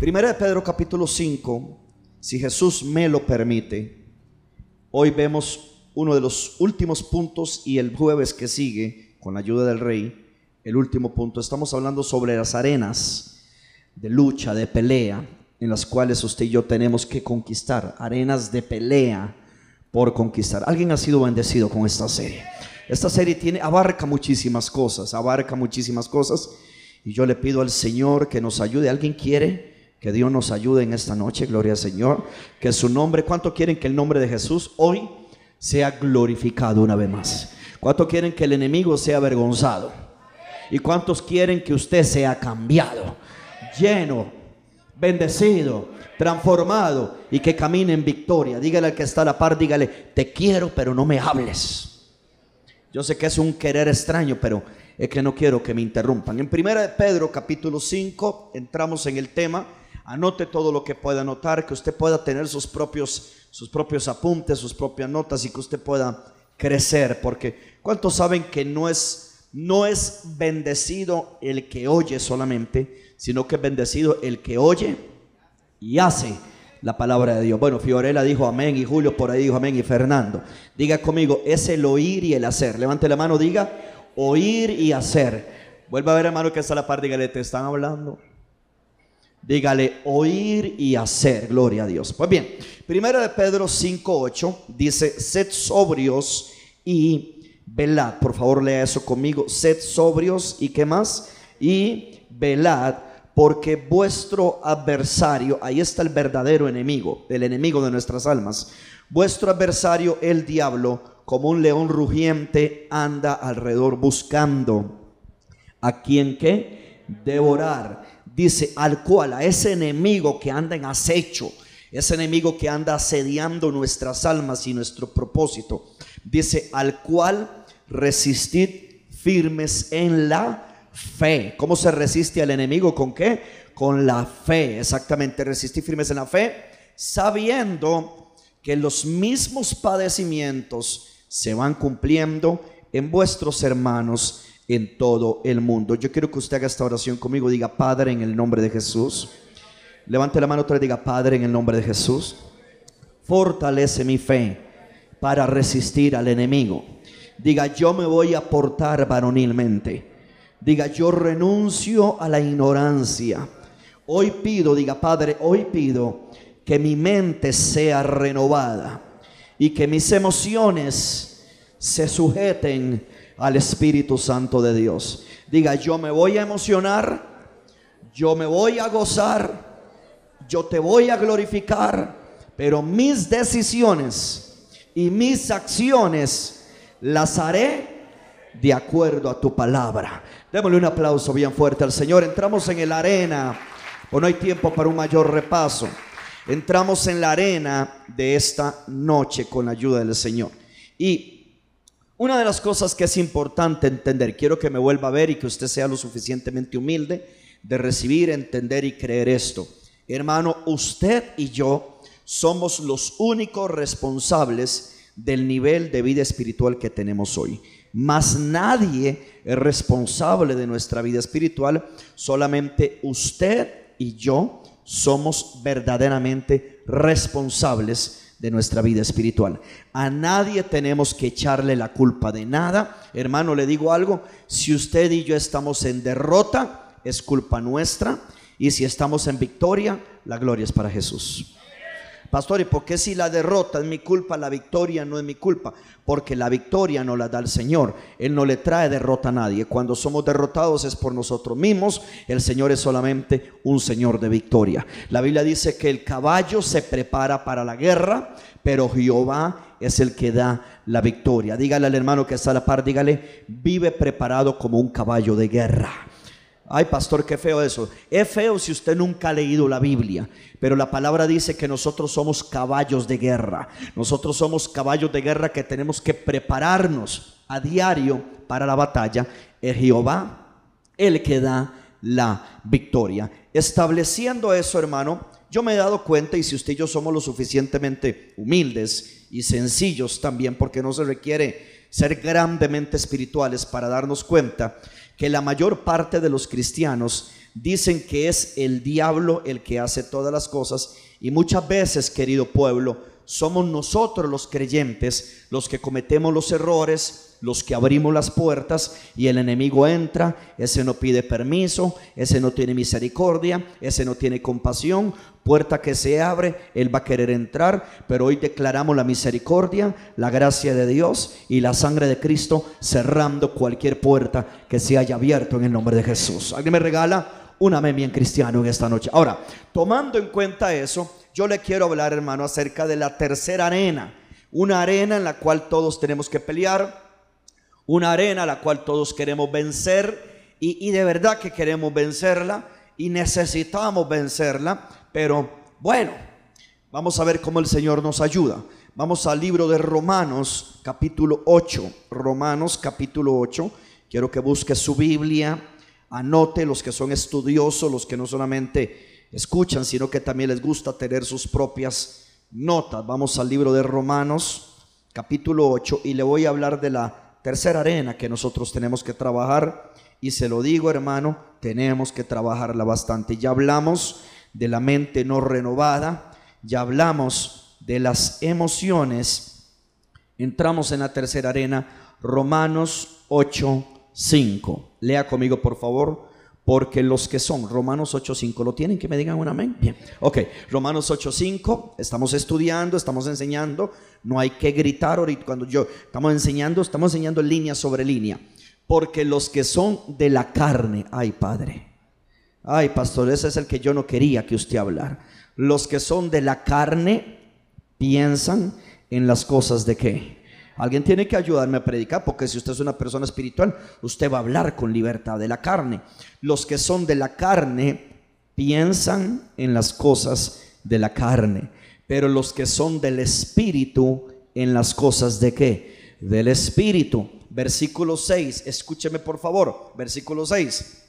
Primera de Pedro capítulo 5, si Jesús me lo permite, hoy vemos uno de los últimos puntos y el jueves que sigue, con la ayuda del rey, el último punto, estamos hablando sobre las arenas de lucha, de pelea, en las cuales usted y yo tenemos que conquistar, arenas de pelea por conquistar. ¿Alguien ha sido bendecido con esta serie? Esta serie tiene, abarca muchísimas cosas, abarca muchísimas cosas. Y yo le pido al Señor que nos ayude. ¿Alguien quiere que Dios nos ayude en esta noche, gloria al Señor. Que su nombre, ¿cuánto quieren que el nombre de Jesús hoy sea glorificado una vez más? ¿Cuánto quieren que el enemigo sea avergonzado? ¿Y cuántos quieren que usted sea cambiado, lleno, bendecido, transformado y que camine en victoria? Dígale al que está a la par, dígale, te quiero, pero no me hables. Yo sé que es un querer extraño, pero es que no quiero que me interrumpan. En primera de Pedro capítulo 5 entramos en el tema Anote todo lo que pueda anotar, que usted pueda tener sus propios, sus propios apuntes, sus propias notas y que usted pueda crecer. Porque ¿cuántos saben que no es, no es bendecido el que oye solamente, sino que es bendecido el que oye y hace la palabra de Dios. Bueno, Fiorella dijo amén y Julio por ahí dijo amén y Fernando. Diga conmigo, es el oír y el hacer. Levante la mano, diga oír y hacer. Vuelva a ver hermano que está a la par, dígale, te están hablando. Dígale oír y hacer, gloria a Dios. Pues bien, primera de Pedro 5:8 dice, sed sobrios y velad. Por favor, lea eso conmigo. Sed sobrios y qué más? Y velad, porque vuestro adversario, ahí está el verdadero enemigo, el enemigo de nuestras almas. Vuestro adversario, el diablo, como un león rugiente, anda alrededor buscando a quien que devorar dice, al cual, a ese enemigo que anda en acecho, ese enemigo que anda asediando nuestras almas y nuestro propósito, dice, al cual resistid firmes en la fe. ¿Cómo se resiste al enemigo? ¿Con qué? Con la fe, exactamente, resistir firmes en la fe, sabiendo que los mismos padecimientos se van cumpliendo en vuestros hermanos en todo el mundo. Yo quiero que usted haga esta oración conmigo. Diga, Padre, en el nombre de Jesús. Levante la mano otra vez. Diga, Padre, en el nombre de Jesús. Fortalece mi fe para resistir al enemigo. Diga, yo me voy a portar varonilmente. Diga, yo renuncio a la ignorancia. Hoy pido, diga, Padre, hoy pido que mi mente sea renovada y que mis emociones se sujeten al Espíritu Santo de Dios. Diga, yo me voy a emocionar, yo me voy a gozar, yo te voy a glorificar, pero mis decisiones y mis acciones las haré de acuerdo a tu palabra. Démosle un aplauso bien fuerte al Señor. Entramos en la arena, o no hay tiempo para un mayor repaso. Entramos en la arena de esta noche con la ayuda del Señor. Y una de las cosas que es importante entender, quiero que me vuelva a ver y que usted sea lo suficientemente humilde de recibir, entender y creer esto. Hermano, usted y yo somos los únicos responsables del nivel de vida espiritual que tenemos hoy. Más nadie es responsable de nuestra vida espiritual, solamente usted y yo somos verdaderamente responsables de nuestra vida espiritual. A nadie tenemos que echarle la culpa de nada. Hermano, le digo algo, si usted y yo estamos en derrota, es culpa nuestra. Y si estamos en victoria, la gloria es para Jesús. Pastor, ¿y por qué si la derrota es mi culpa, la victoria no es mi culpa? Porque la victoria no la da el Señor. Él no le trae derrota a nadie. Cuando somos derrotados es por nosotros mismos. El Señor es solamente un Señor de victoria. La Biblia dice que el caballo se prepara para la guerra, pero Jehová es el que da la victoria. Dígale al hermano que está a la par, dígale, vive preparado como un caballo de guerra. Ay, pastor, qué feo eso. Es feo si usted nunca ha leído la Biblia, pero la palabra dice que nosotros somos caballos de guerra. Nosotros somos caballos de guerra que tenemos que prepararnos a diario para la batalla. Es Jehová el que da la victoria. Estableciendo eso, hermano, yo me he dado cuenta, y si usted y yo somos lo suficientemente humildes y sencillos también, porque no se requiere ser grandemente espirituales para darnos cuenta que la mayor parte de los cristianos dicen que es el diablo el que hace todas las cosas y muchas veces, querido pueblo, somos nosotros los creyentes los que cometemos los errores, los que abrimos las puertas y el enemigo entra, ese no pide permiso, ese no tiene misericordia, ese no tiene compasión, puerta que se abre, él va a querer entrar, pero hoy declaramos la misericordia, la gracia de Dios y la sangre de Cristo cerrando cualquier puerta que se haya abierto en el nombre de Jesús. ¿Alguien me regala? Un amén bien cristiano en esta noche. Ahora, tomando en cuenta eso, yo le quiero hablar, hermano, acerca de la tercera arena. Una arena en la cual todos tenemos que pelear, una arena a la cual todos queremos vencer y, de verdad que queremos vencerla y necesitamos vencerla, pero bueno, vamos a ver cómo el Señor nos ayuda. Vamos al libro de Romanos capítulo 8, Romanos capítulo 8. Quiero que busque su Biblia, anote los que son estudiosos, los que no solamente escuchan, sino que también les gusta tener sus propias notas. Vamos al libro de Romanos capítulo 8 y le voy a hablar de la tercera arena que nosotros tenemos que trabajar. Y se lo digo, hermano, tenemos que trabajarla bastante. Ya hablamos de la mente no renovada, ya hablamos de las emociones. Entramos en la tercera arena, Romanos 8, 5. Lea conmigo, por favor porque los que son, Romanos 8.5, ¿lo tienen? Que me digan un amén. Bien, ok, Romanos 8.5, estamos estudiando, estamos enseñando, no hay que gritar ahorita cuando yo, estamos enseñando, estamos enseñando línea sobre línea, porque los que son de la carne, ay Padre, ay Pastor, ese es el que yo no quería que usted hablara, los que son de la carne piensan en las cosas de qué? Alguien tiene que ayudarme a predicar, porque si usted es una persona espiritual, usted va a hablar con libertad de la carne. Los que son de la carne piensan en las cosas de la carne, pero los que son del espíritu en las cosas de qué? Del espíritu. Versículo 6, escúcheme por favor, versículo 6.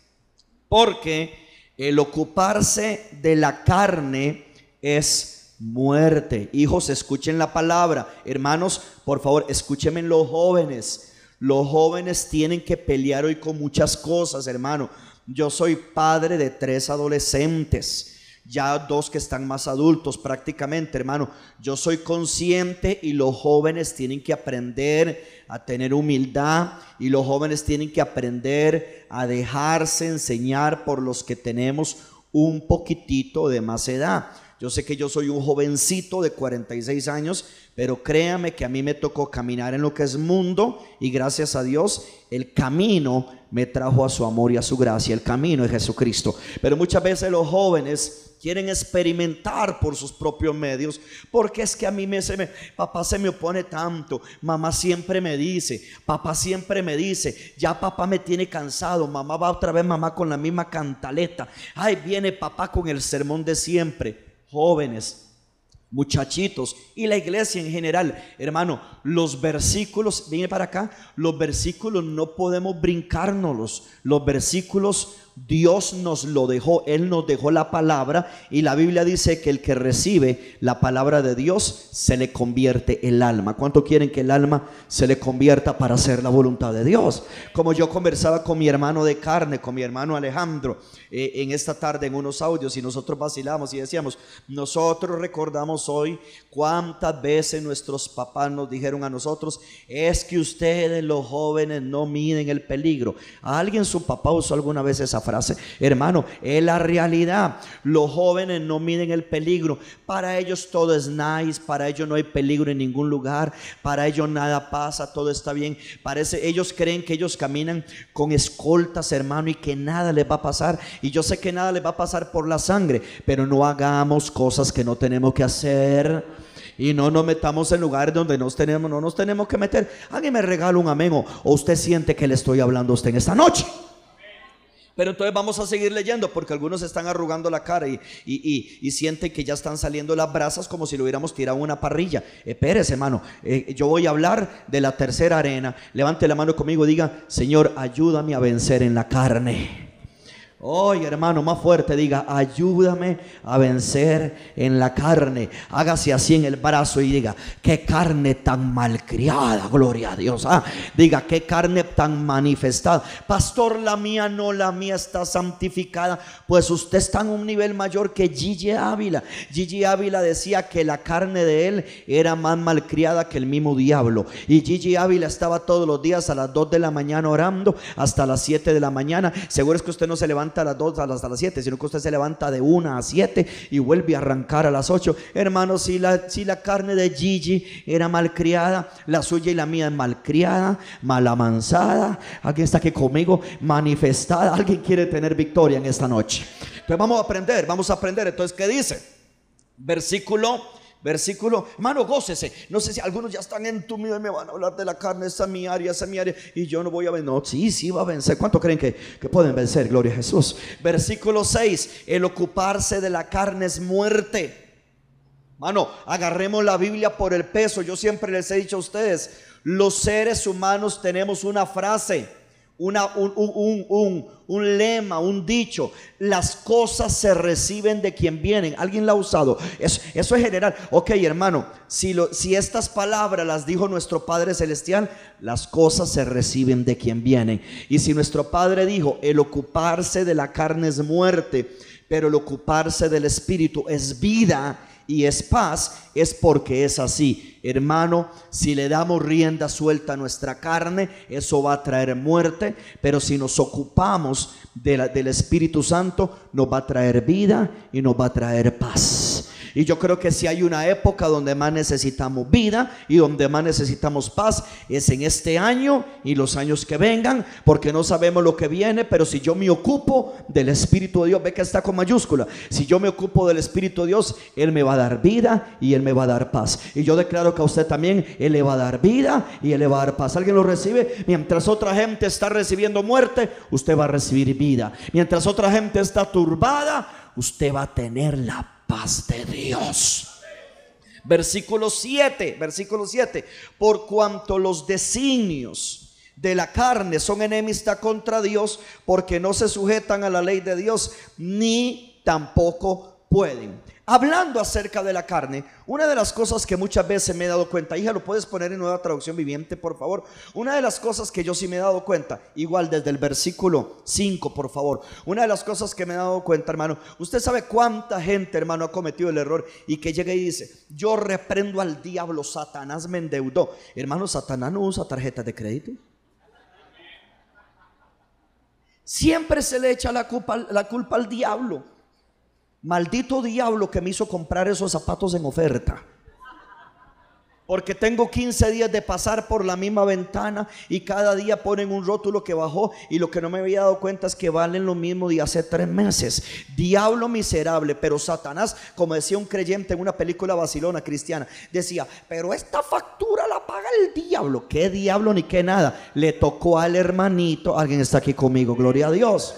Porque el ocuparse de la carne es muerte. Hijos, escuchen la palabra. Hermanos, por favor, escúchenme los jóvenes. Los jóvenes tienen que pelear hoy con muchas cosas, hermano. Yo soy padre de tres adolescentes ya dos que están más adultos prácticamente, hermano. Yo soy consciente y los jóvenes tienen que aprender a tener humildad y los jóvenes tienen que aprender a dejarse enseñar por los que tenemos un poquitito de más edad. Yo sé que yo soy un jovencito de 46 años, pero créame que a mí me tocó caminar en lo que es mundo y gracias a Dios el camino me trajo a su amor y a su gracia. El camino es Jesucristo. Pero muchas veces los jóvenes quieren experimentar por sus propios medios, porque es que a mí me, se me, papá se me opone tanto, mamá siempre me dice, papá siempre me dice, ya papá me tiene cansado, mamá va otra vez mamá con la misma cantaleta, ay viene papá con el sermón de siempre jóvenes, muchachitos y la iglesia en general. Hermano, los versículos, viene para acá, los versículos no podemos brincárnoslos. Los versículos Dios nos lo dejó, Él nos dejó la palabra y la Biblia dice que el que recibe la palabra de Dios se le convierte el alma. ¿Cuánto quieren que el alma se le convierta para hacer la voluntad de Dios? Como yo conversaba con mi hermano de carne, con mi hermano Alejandro, eh, en esta tarde en unos audios y nosotros vacilamos y decíamos, nosotros recordamos hoy cuántas veces nuestros papás nos dijeron a nosotros, es que ustedes los jóvenes no miden el peligro. ¿A alguien su papá usó alguna vez esa frase? Hermano, es la realidad. Los jóvenes no miden el peligro. Para ellos todo es nice, para ellos no hay peligro en ningún lugar, para ellos nada pasa, todo está bien. Parece, ellos creen que ellos caminan con escoltas, hermano, y que nada les va a pasar. Y yo sé que nada le va a pasar por la sangre, pero no hagamos cosas que no tenemos que hacer. Y no nos metamos en lugares donde nos tenemos, no nos tenemos que meter. Alguien me regala un amén o, usted siente que le estoy hablando a usted en esta noche. Pero entonces vamos a seguir leyendo porque algunos están arrugando la cara y, y, sienten que ya están saliendo las brasas como si lo hubiéramos tirado una parrilla. Espérese, hermano. Eh, yo voy a hablar de la tercera arena. Levante la mano conmigo y diga, Señor, ayúdame a vencer en la carne. Oye, hermano, más fuerte, diga, ayúdame a vencer en la carne. Hágase así en el brazo y diga, qué carne tan malcriada, gloria a Dios. Ah, diga, qué carne tan manifestada. Pastor, la mía no, la mía está santificada. Pues usted está en un nivel mayor que Gigi Ávila. Gigi Ávila decía que la carne de él era más malcriada que el mismo diablo. Y Gigi Ávila estaba todos los días a las 2 de la mañana orando hasta las 7 de la mañana. Seguro es que usted no se levanta a las 2 hasta las 7, sino que usted se levanta de 1 a 7 y vuelve a arrancar a las 8. Hermano, si la, si la carne de Gigi era malcriada, la suya y la mía es malcriada, malamansada. Alguien está aquí conmigo, manifestada. Alguien quiere tener victoria en esta noche. Entonces vamos a aprender, vamos a aprender. Entonces, ¿qué dice? Versículo versículo, hermano, gócese. No sé si algunos ya están entumidos y me van a hablar de la carne, esa es mi área, esa es mi área, y yo no voy a vencer. No, sí, sí va a vencer. ¿Cuánto creen que, que pueden vencer? Gloria a Jesús. Versículo 6, el ocuparse de la carne es muerte. Mano, agarremos la Biblia por el peso. Yo siempre les he dicho a ustedes, los seres humanos tenemos una frase una, un, un, lema, un dicho. Las cosas se reciben de quien vienen. ¿Alguien la ha usado? Eso, eso es general. Ok, hermano, si, lo, si estas palabras las dijo nuestro Padre Celestial, las cosas se reciben de quien vienen. Y si nuestro Padre dijo, el ocuparse de la carne es muerte, pero el ocuparse del Espíritu es vida y es paz, es porque es así. Hermano, si le damos rienda suelta a nuestra carne, eso va a traer muerte, pero si nos ocupamos del Espíritu Santo, nos va a traer vida y nos va a traer paz. Y yo creo que si hay una época donde más necesitamos vida y donde más necesitamos paz, es en este año y los años que vengan, porque no sabemos lo que viene, pero si yo me ocupo del Espíritu de Dios, ve que está con mayúscula, si yo me ocupo del Espíritu de Dios, Él me va a dar vida y Él me va a dar paz. Y yo declaro que a usted también Él le va a dar vida y Él le va a dar paz. ¿Alguien lo recibe? Mientras otra gente está recibiendo muerte, usted va a recibir vida. Mientras otra gente está turbada, usted va a tener la paz de Dios. Versículo 7, versículo 7. Por cuanto los designios de la carne son enemistad contra Dios, porque no se sujetan a la ley de Dios, ni tampoco pueden hablando acerca de la carne, una de las cosas que muchas veces me he dado cuenta, hija, lo puedes poner en nueva traducción viviente, por favor. Una de las cosas que yo sí me he dado cuenta, igual desde el versículo 5, por favor. Una de las cosas que me he dado cuenta, hermano, usted sabe cuánta gente, hermano, ha cometido el error y que llega y dice, yo reprendo al diablo, Satanás me endeudó. Hermano, Satanás no usa tarjeta de crédito. Siempre se le echa la culpa, la culpa al diablo. Maldito diablo que me hizo comprar esos zapatos en oferta. Porque tengo 15 días de pasar por la misma ventana y cada día ponen un rótulo que bajó y lo que no me había dado cuenta es que valen lo mismo de hace tres meses. Diablo miserable, pero Satanás, como decía un creyente en una película vacilona cristiana, decía, pero esta factura la paga el diablo. ¿Qué diablo ni qué nada? Le tocó al hermanito, alguien está aquí conmigo, gloria a Dios.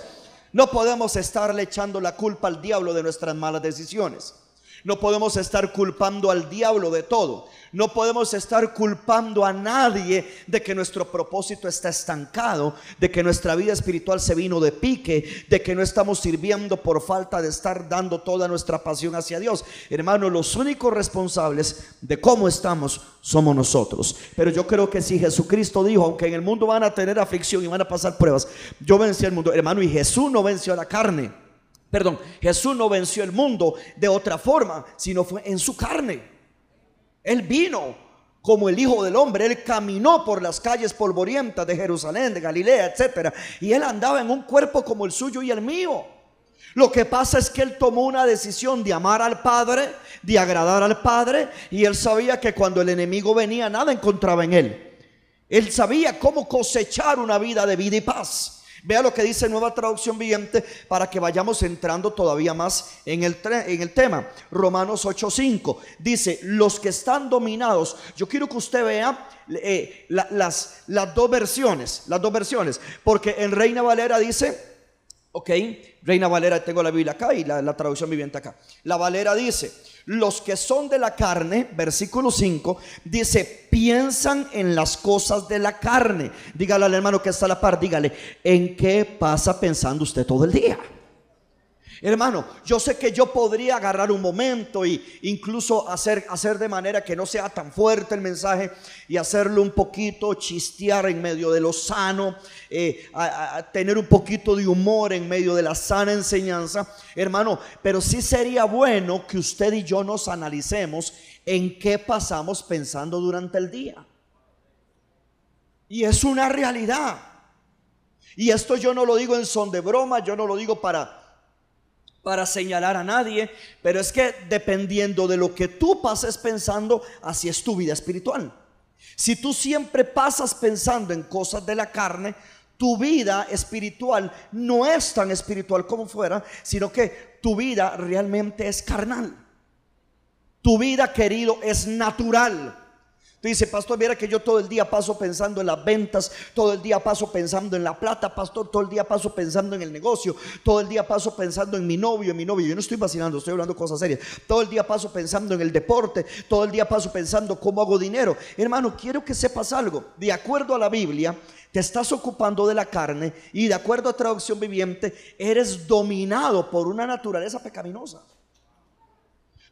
No podemos estarle echando la culpa al diablo de nuestras malas decisiones. No podemos estar culpando al diablo de todo. No podemos estar culpando a nadie de que nuestro propósito está estancado, de que nuestra vida espiritual se vino de pique, de que no estamos sirviendo por falta de estar dando toda nuestra pasión hacia Dios. Hermano, los únicos responsables de cómo estamos somos nosotros. Pero yo creo que si Jesucristo dijo, aunque en el mundo van a tener aflicción y van a pasar pruebas, yo vencí al mundo, hermano, y Jesús no venció a la carne. Perdón, Jesús no venció el mundo de otra forma, sino fue en su carne. Él vino como el Hijo del Hombre, Él caminó por las calles polvorientas de Jerusalén, de Galilea, etc. Y Él andaba en un cuerpo como el suyo y el mío. Lo que pasa es que Él tomó una decisión de amar al Padre, de agradar al Padre, y Él sabía que cuando el enemigo venía, nada encontraba en Él. Él sabía cómo cosechar una vida de vida y paz. Vea lo que dice Nueva Traducción Viviente para que vayamos entrando todavía más en el, en el tema. Romanos 8:5 dice, los que están dominados, yo quiero que usted vea eh, las, las dos versiones, las dos versiones, porque en Reina Valera dice, Ok, Reina Valera, tengo la Biblia acá y la, la, traducción viviente acá. La Valera dice, los que son de la carne, versículo 5, dice, piensan en las cosas de la carne. Dígale al hermano que está a la par, dígale, ¿en qué pasa pensando usted todo el día? Hermano, yo sé que yo podría agarrar un momento e incluso hacer, hacer de manera que no sea tan fuerte el mensaje y hacerlo un poquito, chistear en medio de lo sano, eh, tener un poquito de humor en medio de la sana enseñanza, hermano, pero sí sería bueno que usted y yo nos analicemos en qué pasamos pensando durante el día. Y es una realidad. Y esto yo no lo digo en son de broma, yo no lo digo para para señalar a nadie, pero es que dependiendo de lo que tú pases pensando, así es tu vida espiritual. Si tú siempre pasas pensando en cosas de la carne, tu vida espiritual no es tan espiritual como fuera, sino que tu vida realmente es carnal. Tu vida, querido, es natural. Tú dices, pastor, mira que yo todo el día paso pensando en las ventas, todo el día paso pensando en la plata, pastor, todo el día paso pensando en el negocio, todo el día paso pensando en mi novio, en mi novio. Yo no estoy vacilando, estoy hablando cosas serias. Todo el día paso pensando en el deporte, todo el día paso pensando cómo hago dinero. Hermano, quiero que sepas algo. De acuerdo a la Biblia, te estás ocupando de la carne y de acuerdo a traducción viviente, eres dominado por una naturaleza pecaminosa.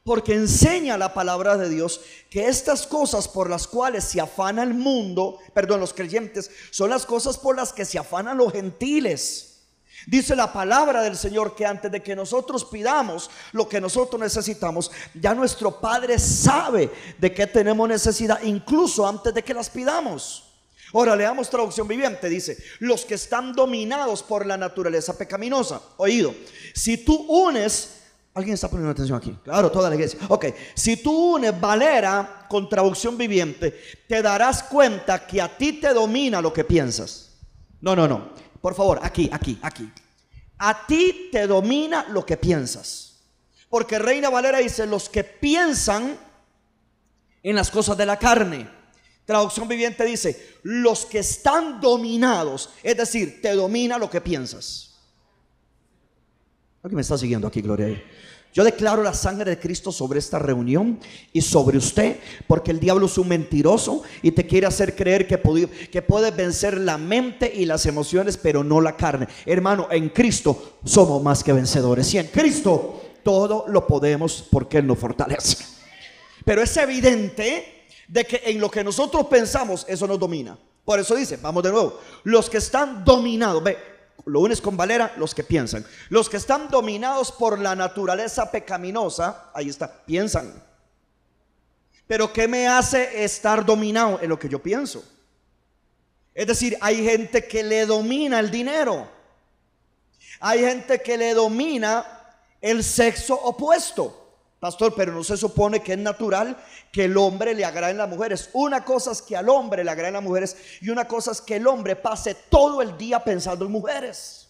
Porque enseña la palabra de Dios que estas cosas por las cuales se afana el mundo, perdón, los creyentes, son las cosas por las que se afanan los gentiles. Dice la palabra del Señor que antes de que nosotros pidamos lo que nosotros necesitamos, ya nuestro Padre sabe de qué tenemos necesidad, incluso antes de que las pidamos. Ahora leamos traducción viviente, dice, los que están dominados por la naturaleza pecaminosa. Oído, si tú unes ¿Alguien está poniendo atención aquí? Claro, toda la iglesia. Ok, si tú unes Valera con traducción viviente, te darás cuenta que a ti te domina lo que piensas. No, no, no. Por favor, aquí, aquí, aquí. A ti te domina lo que piensas. Porque Reina Valera dice, los que piensan en las cosas de la carne. Traducción viviente dice, los que están dominados, es decir, te domina lo que piensas. ¿Alguien me está siguiendo aquí, Gloria? Yo declaro la sangre de Cristo sobre esta reunión y sobre usted, porque el diablo es un mentiroso y te quiere hacer creer que, que puedes vencer la mente y las emociones, pero no la carne. Hermano, en Cristo somos más que vencedores. Y en Cristo todo lo podemos porque Él nos fortalece. Pero es evidente de que en lo que nosotros pensamos, eso nos domina. Por eso dice, vamos de nuevo, los que están dominados, ve, lo unes con Valera, los que piensan. Los que están dominados por la naturaleza pecaminosa, ahí está, piensan. Pero ¿qué me hace estar dominado en lo que yo pienso? Es decir, hay gente que le domina el dinero. Hay gente que le domina el sexo opuesto. Pastor, pero no se supone que es natural que el hombre le agraden las mujeres. Una cosa es que al hombre le agraden las mujeres y una cosa es que el hombre pase todo el día pensando en mujeres.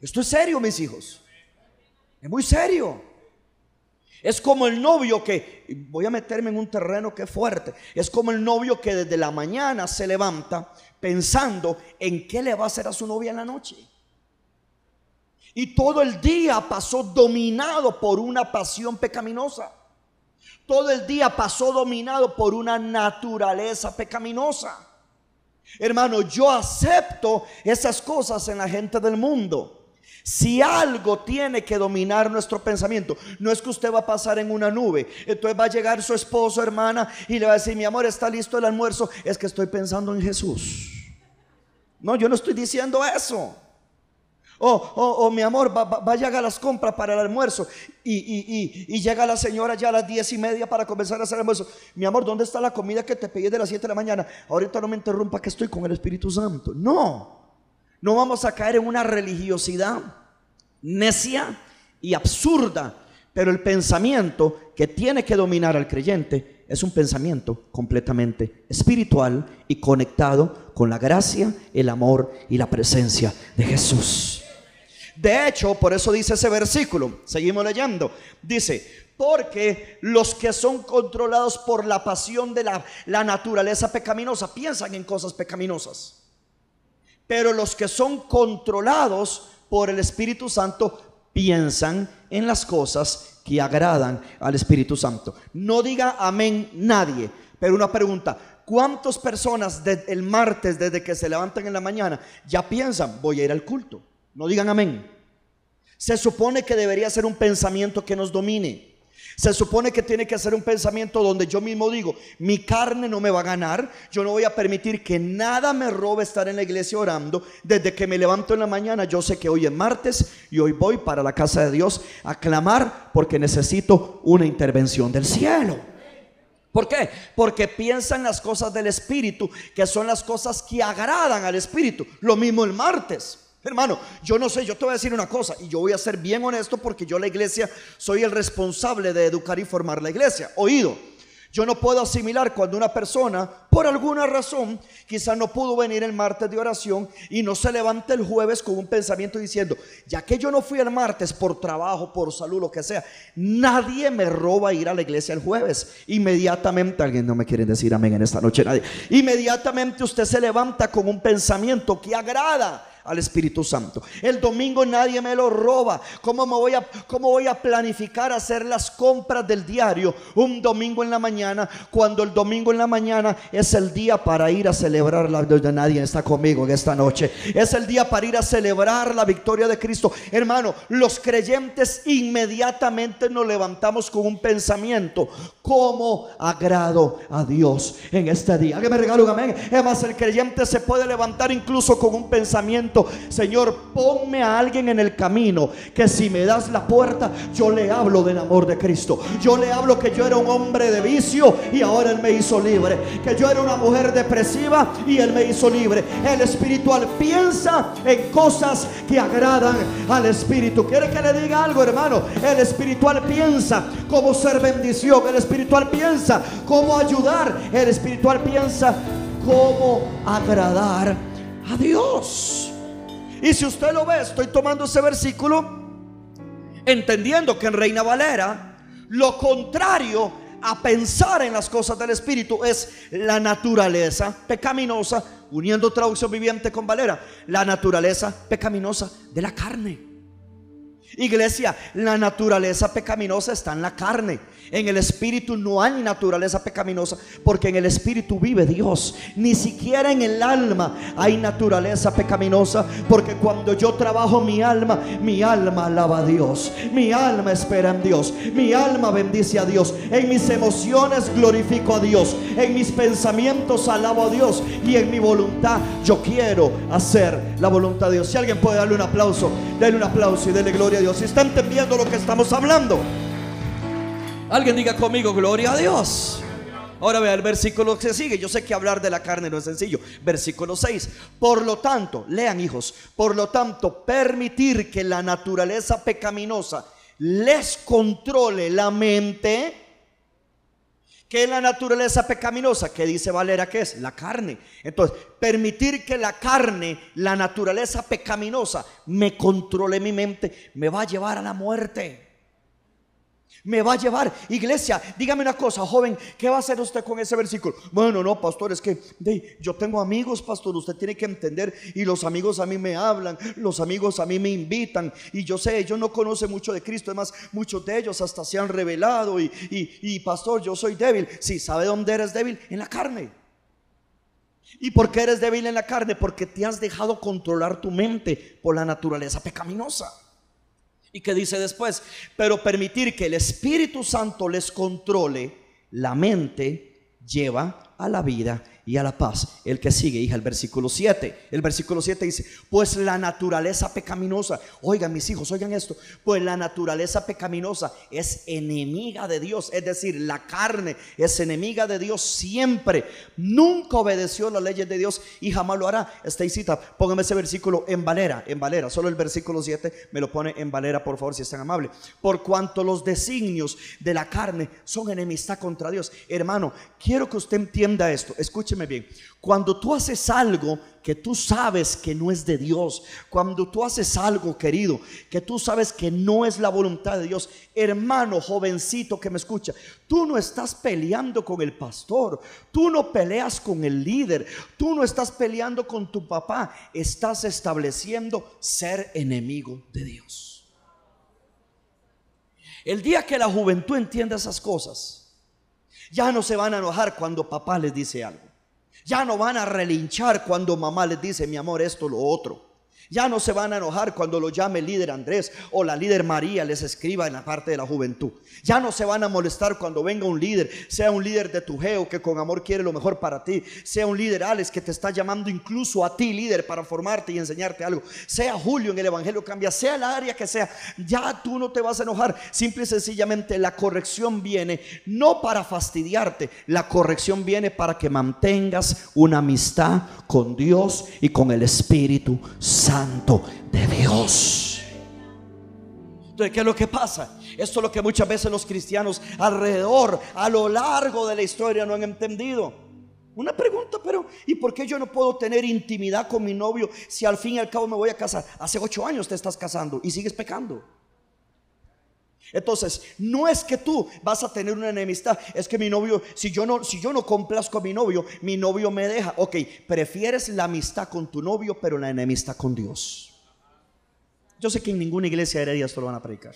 Esto es serio, mis hijos. Es muy serio. Es como el novio que, voy a meterme en un terreno que es fuerte, es como el novio que desde la mañana se levanta pensando en qué le va a hacer a su novia en la noche. Y todo el día pasó dominado por una pasión pecaminosa. Todo el día pasó dominado por una naturaleza pecaminosa. Hermano, yo acepto esas cosas en la gente del mundo. Si algo tiene que dominar nuestro pensamiento, no es que usted va a pasar en una nube, entonces va a llegar su esposo, hermana, y le va a decir, mi amor, está listo el almuerzo, es que estoy pensando en Jesús. No, yo no estoy diciendo eso. Oh, oh, oh, mi amor, va, va, a llegar las compras para el almuerzo. Y, llega la señora ya a las diez y media para comenzar a hacer el almuerzo. Mi amor, ¿dónde está la comida que te pedí de las siete de la mañana? Ahorita no me interrumpa que estoy con el Espíritu Santo. No, no vamos a caer en una religiosidad necia y absurda. Pero el pensamiento que tiene que dominar al creyente es un pensamiento completamente espiritual y conectado con la gracia, el amor y la presencia de Jesús. De hecho, por eso dice ese versículo, seguimos leyendo, dice, porque los que son controlados por la pasión de la, naturaleza pecaminosa piensan en cosas pecaminosas. Pero los que son controlados por el Espíritu Santo piensan en las cosas que agradan al Espíritu Santo. No diga amén nadie, pero una pregunta, ¿cuántas personas el martes desde que se levantan en la mañana ya piensan, voy a ir al culto? No digan amén. Se supone que debería ser un pensamiento que nos domine. Se supone que tiene que ser un pensamiento donde yo mismo digo, mi carne no me va a ganar, yo no voy a permitir que nada me robe estar en la iglesia orando. Desde que me levanto en la mañana, yo sé que hoy es martes y hoy voy para la casa de Dios a clamar porque necesito una intervención del cielo. ¿Por qué? Porque piensan las cosas del Espíritu, que son las cosas que agradan al Espíritu. Lo mismo el martes. Hermano, yo no sé, yo te voy a decir una cosa y yo voy a ser bien honesto porque yo la iglesia soy el responsable de educar y formar la iglesia. Oído, yo no puedo asimilar cuando una persona, por alguna razón, quizás no pudo venir el martes de oración y no se levanta el jueves con un pensamiento diciendo, ya que yo no fui el martes por trabajo, por salud, lo que sea, nadie me roba ir a la iglesia el jueves. Inmediatamente, alguien no me quiere decir amén en esta noche, nadie. Inmediatamente usted se levanta con un pensamiento que agrada al Espíritu Santo. El domingo nadie me lo roba. ¿Cómo, me voy a, ¿Cómo voy a planificar hacer las compras del diario un domingo en la mañana cuando el domingo en la mañana es el día para ir a celebrar la de nadie está conmigo en esta noche? Es el día para ir a celebrar la victoria de Cristo. Hermano, los creyentes inmediatamente nos levantamos con un pensamiento como agrado a Dios en este día. Que me regalo un amén. Es más, el creyente se puede levantar incluso con un pensamiento Señor, ponme a alguien en el camino que si me das la puerta, yo le hablo del amor de Cristo. Yo le hablo que yo era un hombre de vicio y ahora Él me hizo libre. Que yo era una mujer depresiva y Él me hizo libre. El espiritual piensa en cosas que agradan al Espíritu. ¿Quiere que le diga algo, hermano? El espiritual piensa cómo ser bendición. El espiritual piensa cómo ayudar. El espiritual piensa cómo agradar a Dios. Y si usted lo ve, estoy tomando ese versículo entendiendo que en Reina Valera lo contrario a pensar en las cosas del Espíritu es la naturaleza pecaminosa, uniendo traducción viviente con Valera, la naturaleza pecaminosa de la carne. Iglesia, la naturaleza pecaminosa está en la carne. En el espíritu no hay naturaleza pecaminosa porque en el espíritu vive Dios. Ni siquiera en el alma hay naturaleza pecaminosa porque cuando yo trabajo mi alma, mi alma alaba a Dios. Mi alma espera en Dios. Mi alma bendice a Dios. En mis emociones glorifico a Dios. En mis pensamientos alabo a Dios. Y en mi voluntad yo quiero hacer la voluntad de Dios. Si alguien puede darle un aplauso, denle un aplauso y denle gloria a Dios. Si está entendiendo lo que estamos hablando. Alguien diga conmigo, gloria a Dios. Ahora vea el versículo que sigue. Yo sé que hablar de la carne no es sencillo. Versículo 6. Por lo tanto, lean hijos, por lo tanto, permitir que la naturaleza pecaminosa les controle la mente. ¿Qué es la naturaleza pecaminosa? ¿Qué dice Valera que es? La carne. Entonces, permitir que la carne, la naturaleza pecaminosa, me controle mi mente, me va a llevar a la muerte me va a llevar. Iglesia, dígame una cosa, joven, ¿qué va a hacer usted con ese versículo? Bueno, no, pastor, es que yo tengo amigos, pastor, usted tiene que entender y los amigos a mí me hablan, los amigos a mí me invitan y yo sé, ellos no conocen mucho de Cristo, además muchos de ellos hasta se han revelado y, y pastor, yo soy débil. Sí, ¿sabe dónde eres débil? En la carne. ¿Y por qué eres débil en la carne? Porque te has dejado controlar tu mente por la naturaleza pecaminosa. ¿Y qué dice después? Pero permitir que el Espíritu Santo les controle la mente lleva a la vida y a la paz. El que sigue, hija, el versículo 7. El versículo 7 dice, pues la naturaleza pecaminosa, oigan mis hijos, oigan esto, pues la naturaleza pecaminosa es enemiga de Dios, es decir, la carne es enemiga de Dios siempre. Nunca obedeció las leyes de Dios y jamás lo hará. cita, póngame ese versículo en Valera, en Valera, solo el versículo 7 me lo pone en Valera, por favor, si es tan amable. Por cuanto los designios de la carne son enemistad contra Dios. Hermano, quiero que usted entienda esto, escuche bien, cuando tú haces algo que tú sabes que no es de Dios, cuando tú haces algo, querido, que tú sabes que no es la voluntad de Dios, hermano, jovencito que me escucha, tú no estás peleando con el pastor, tú no peleas con el líder, tú no estás peleando con tu papá, estás estableciendo ser enemigo de Dios. El día que la juventud entienda esas cosas, ya no se van a enojar cuando papá les dice algo. Ya no van a relinchar cuando mamá les dice, mi amor, esto, lo otro. Ya no se van a enojar cuando lo llame líder Andrés o la líder María les escriba en la parte de la juventud. Ya no se van a molestar cuando venga un líder, sea un líder de tu geo que con amor quiere lo mejor para ti, sea un líder Alex que te está llamando incluso a ti líder para formarte y enseñarte algo, sea Julio en el Evangelio cambia, sea el área que sea, ya tú no te vas a enojar. Simple y sencillamente la corrección viene no para fastidiarte, la corrección viene para que mantengas una amistad con Dios y con el Espíritu Santo de Dios. Entonces, ¿qué es lo que pasa? Esto es lo que muchas veces los cristianos alrededor, a lo largo de la historia, no han entendido. Una pregunta, pero ¿y por qué yo no puedo tener intimidad con mi novio si al fin y al cabo me voy a casar? Hace ocho años te estás casando y sigues pecando. Entonces, no es que tú vas a tener una enemistad, es que mi novio, si yo no, si yo no complazco a mi novio, mi novio me deja. Ok, prefieres la amistad con tu novio, pero la enemistad con Dios. Yo sé que en ninguna iglesia de esto lo van a predicar.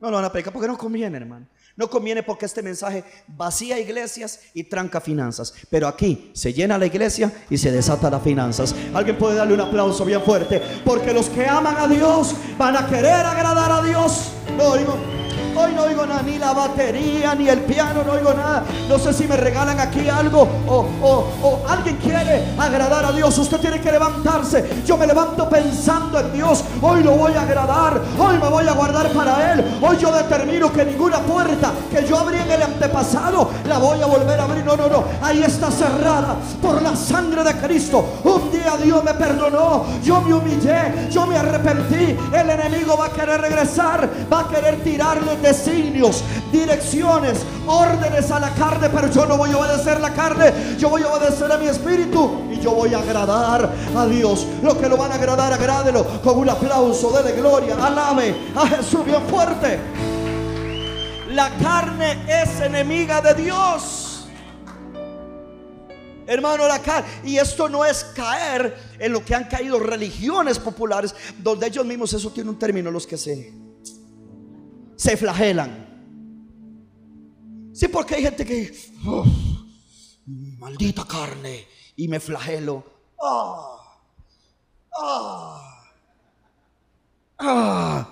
No lo van a predicar porque no conviene, hermano. No conviene porque este mensaje vacía iglesias y tranca finanzas. Pero aquí se llena la iglesia y se desata las finanzas. Alguien puede darle un aplauso bien fuerte. Porque los que aman a Dios van a querer agradar a Dios. No Hoy no oigo nada, ni la batería, ni el piano, no oigo nada. No sé si me regalan aquí algo o, o, alguien quiere agradar a Dios. Usted tiene que levantarse. Yo me levanto pensando en Dios. Hoy lo voy a agradar. Hoy me voy a guardar para Él. Hoy yo determino que ninguna puerta que yo abrí en el antepasado la voy a volver a abrir. No, no, no. Ahí está cerrada por la sangre de Cristo. Un día Dios me perdonó. Yo me humillé. Yo me arrepentí. El enemigo va a querer regresar. Va a querer tirarle designios, direcciones, órdenes a la carne, pero yo no voy a obedecer la carne, yo voy a obedecer a mi espíritu y yo voy a agradar a Dios. Lo que lo van a agradar, agrádelo con un aplauso, de gloria, alabe a Jesús bien fuerte. La carne es enemiga de Dios. Hermano, la carne. Y esto no es caer en lo que han caído religiones populares, donde ellos mismos, eso tiene un término, los que se se flagelan. Sí, porque hay gente que, oh, maldita carne, y me flagelo. Ah, ah, ah.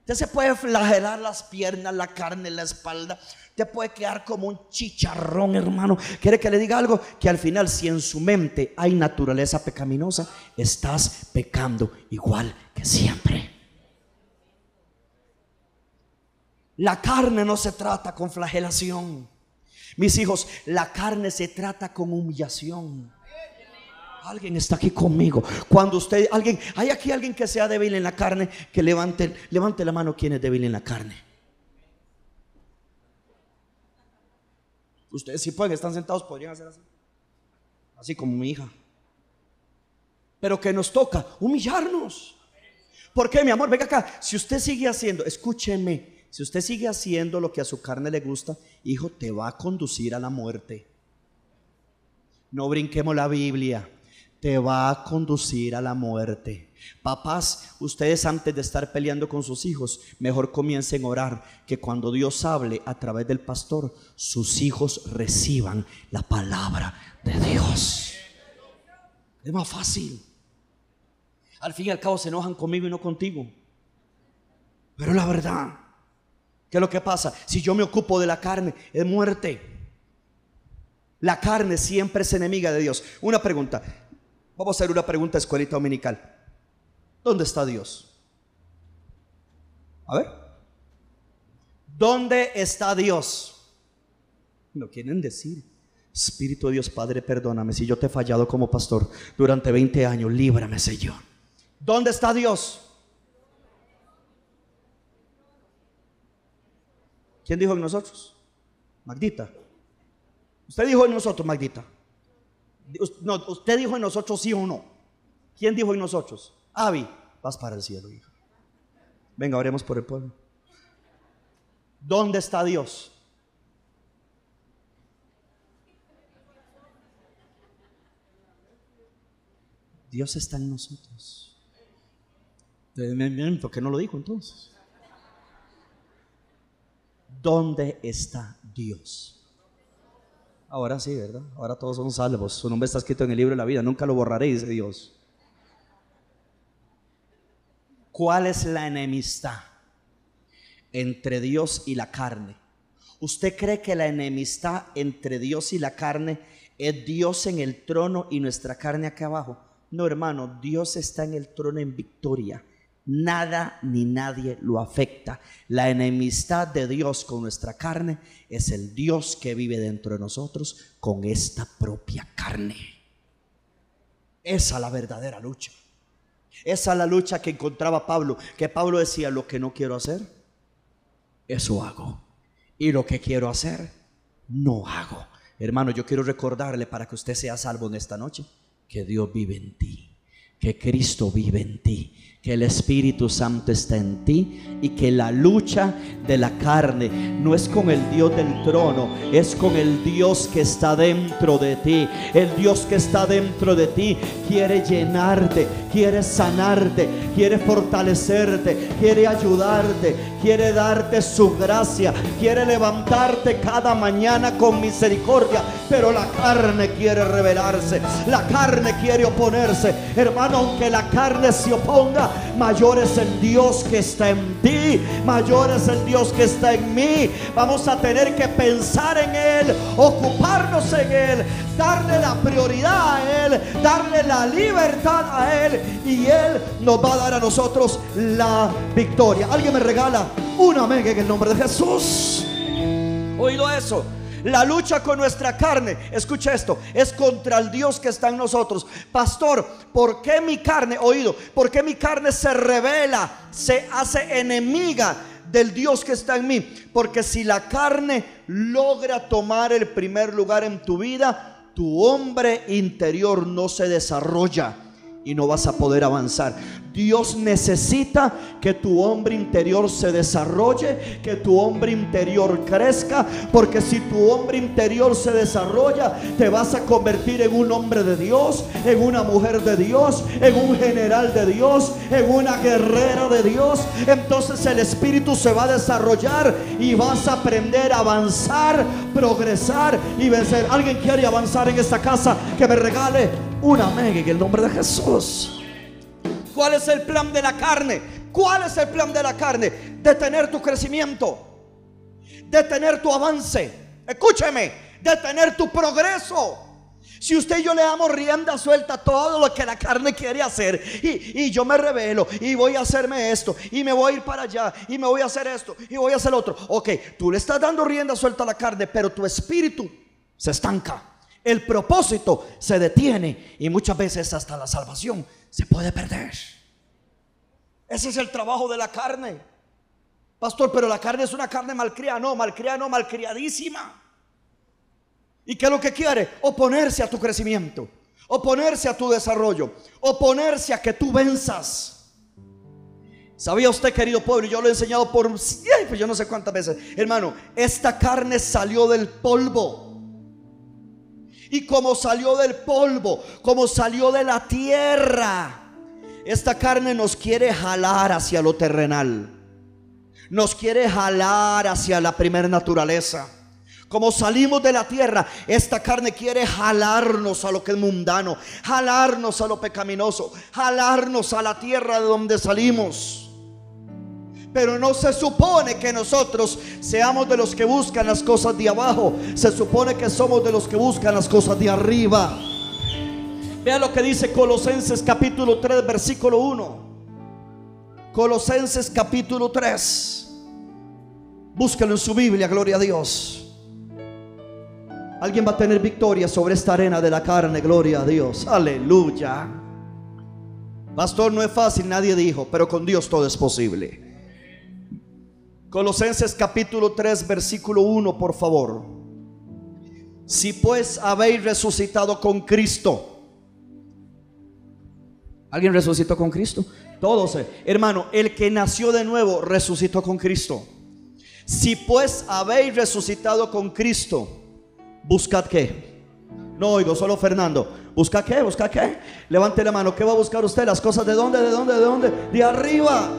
Usted se puede flagelar las piernas, la carne, la espalda. Te puede quedar como un chicharrón, hermano. ¿Quiere que le diga algo? Que al final, si en su mente hay naturaleza pecaminosa, estás pecando igual que siempre. La carne no se trata con flagelación. Mis hijos, la carne se trata con humillación. Alguien está aquí conmigo. Cuando usted, alguien, hay aquí alguien que sea débil en la carne, que levante, levante la mano quien es débil en la carne. Ustedes si pueden, están sentados, podrían hacer así. Así como mi hija. Pero que nos toca humillarnos. ¿Por qué, mi amor? Venga acá. Si usted sigue haciendo, escúcheme si usted sigue haciendo lo que a su carne le gusta, hijo, te va a conducir a la muerte. No brinquemos la Biblia, te va a conducir a la muerte. Papás, ustedes antes de estar peleando con sus hijos, mejor comiencen a orar que cuando Dios hable a través del pastor, sus hijos reciban la palabra de Dios. Es más fácil. Al fin y al cabo se enojan conmigo y no contigo. Pero la verdad, ¿Qué es lo que pasa? Si yo me ocupo de la carne, es muerte. La carne siempre es enemiga de Dios. Una pregunta. Vamos a hacer una pregunta escuelita dominical. ¿Dónde está Dios? A ver. ¿Dónde está Dios? Lo quieren decir. Espíritu de Dios, Padre, perdóname si yo te he fallado como pastor durante 20 años. Líbrame, Señor. ¿Dónde está Dios? ¿Quién dijo en nosotros? Magdita. Usted dijo en nosotros, Magdita. Usted dijo en nosotros sí o no. ¿Quién dijo en nosotros? Avi, vas para el cielo, hijo. Venga, oremos por el pueblo. ¿Dónde está Dios? Dios está en nosotros. ¿Por qué no lo dijo entonces? ¿Dónde está Dios? Ahora sí, ¿verdad? Ahora todos son salvos. Su nombre está escrito en el libro de la vida. Nunca lo borraré, dice Dios. ¿Cuál es la enemistad entre Dios y la carne? ¿Usted cree que la enemistad entre Dios y la carne es Dios en el trono y nuestra carne acá abajo? No, hermano, Dios está en el trono en victoria. Nada ni nadie lo afecta. La enemistad de Dios con nuestra carne es el Dios que vive dentro de nosotros con esta propia carne. Esa es la verdadera lucha. Esa es la lucha que encontraba Pablo, que Pablo decía, lo que no quiero hacer, eso hago. Y lo que quiero hacer, no hago. Hermano, yo quiero recordarle para que usted sea salvo en esta noche que Dios vive en ti, que Cristo vive en ti, que el Espíritu Santo está en ti y que la lucha de la carne no es con el Dios del trono, es con el Dios que está dentro de ti. El Dios que está dentro de ti quiere llenarte, quiere sanarte, quiere fortalecerte, quiere ayudarte, quiere darte su gracia, quiere levantarte cada mañana con misericordia, pero la carne quiere rebelarse, la carne quiere oponerse. Hermano, aunque la carne se oponga, mayor es el Dios que está en ti, mayor es el Dios que está en mí. Vamos a tener que pensar en Él, ocuparnos en Él, darle la prioridad a Él, darle la libertad a Él y Él nos va a dar a nosotros la victoria. Alguien me regala una mega en el nombre de Jesús. Oído eso. La lucha con nuestra carne, escucha esto, es contra el Dios que está en nosotros. Pastor, ¿por qué mi carne, oído, por qué mi carne se revela, se hace enemiga del Dios que está en mí? Porque si la carne logra tomar el primer lugar en tu vida, tu hombre interior no se desarrolla y no vas a poder avanzar. Dios necesita que tu hombre interior se desarrolle, que tu hombre interior crezca, porque si tu hombre interior se desarrolla, te vas a convertir en un hombre de Dios, en una mujer de Dios, en un general de Dios, en una guerrera de Dios. Entonces el espíritu se va a desarrollar y vas a aprender a avanzar, progresar y vencer. ¿Alguien quiere avanzar en esta casa? Que me regale una mega en el nombre de Jesús. ¿Cuál es el plan de la carne? ¿Cuál es el plan de la carne? Detener tu crecimiento, detener tu avance. Escúcheme, detener tu progreso. Si usted y yo le damos rienda suelta a todo lo que la carne quiere hacer y, y, yo me revelo y voy a hacerme esto y me voy a ir para allá y me voy a hacer esto y voy a hacer otro. Ok, tú le estás dando rienda suelta a la carne, pero tu espíritu se estanca. El propósito se detiene y muchas veces hasta la salvación se puede perder. Ese es el trabajo de la carne. Pastor, pero la carne es una carne malcriada. No, malcriada no, malcriadísima. ¿Y qué es lo que quiere? Oponerse a tu crecimiento, oponerse a tu desarrollo, oponerse a que tú venzas. ¿Sabía usted, querido pueblo? Yo lo he enseñado por pues yo no sé cuántas veces. Hermano, esta carne salió del polvo. Y como salió del polvo, como salió de la tierra, esta carne nos quiere jalar hacia lo terrenal. Nos quiere jalar hacia la primera naturaleza. Como salimos de la tierra, esta carne quiere jalarnos a lo que es mundano, jalarnos a lo pecaminoso, jalarnos a la tierra de donde salimos. Pero no se supone que nosotros seamos de los que buscan las cosas de abajo. Se supone que somos de los que buscan las cosas de arriba. Vea lo que dice Colosenses capítulo 3, versículo 1. Colosenses capítulo 3. Búscalo en su Biblia, gloria a Dios. Alguien va a tener victoria sobre esta arena de la carne, gloria a Dios. Aleluya. Pastor, no es fácil, nadie dijo, pero con Dios todo es posible. Colosenses capítulo 3, versículo 1, por favor. Si pues habéis resucitado con Cristo. ¿Alguien resucitó con Cristo? Todos, eh. hermano, el que nació de nuevo resucitó con Cristo. Si pues habéis resucitado con Cristo, buscad qué. No oigo, solo Fernando. ¿Busca qué? ¿Busca qué? Levante la mano. ¿Qué va a buscar usted? Las cosas de dónde, de dónde, de dónde? De arriba.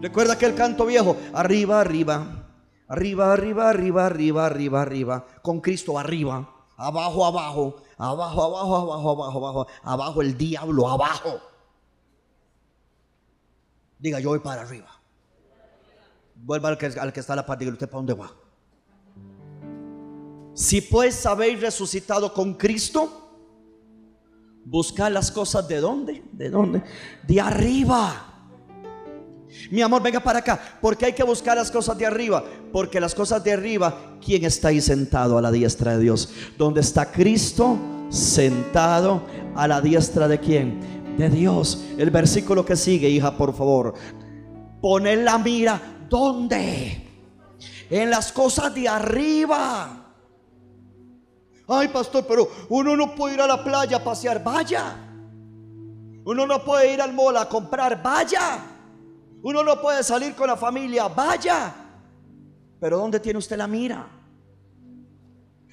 Recuerda aquel canto viejo. Arriba, arriba. Arriba, arriba, arriba, arriba, arriba, arriba. Con Cristo arriba. Abajo, abajo. Abajo, abajo, abajo, abajo, abajo. Abajo el diablo, abajo. Diga, yo voy para arriba. Vuelva al que, está a la parte. Diga, ¿usted para dónde va? Si pues habéis resucitado con Cristo, buscad las cosas de dónde? ¿De dónde? De arriba. Mi amor, venga para acá. Porque hay que buscar las cosas de arriba. Porque las cosas de arriba, ¿quién está ahí sentado a la diestra de Dios? ¿Dónde está Cristo sentado a la diestra de quién? De Dios. El versículo que sigue, hija, por favor. Poner la mira, ¿dónde? En las cosas de arriba. Ay, pastor, pero uno no puede ir a la playa a pasear. Vaya. Uno no puede ir al mall a comprar. Vaya. Uno no puede salir con la familia. Vaya. Pero ¿dónde tiene usted la mira?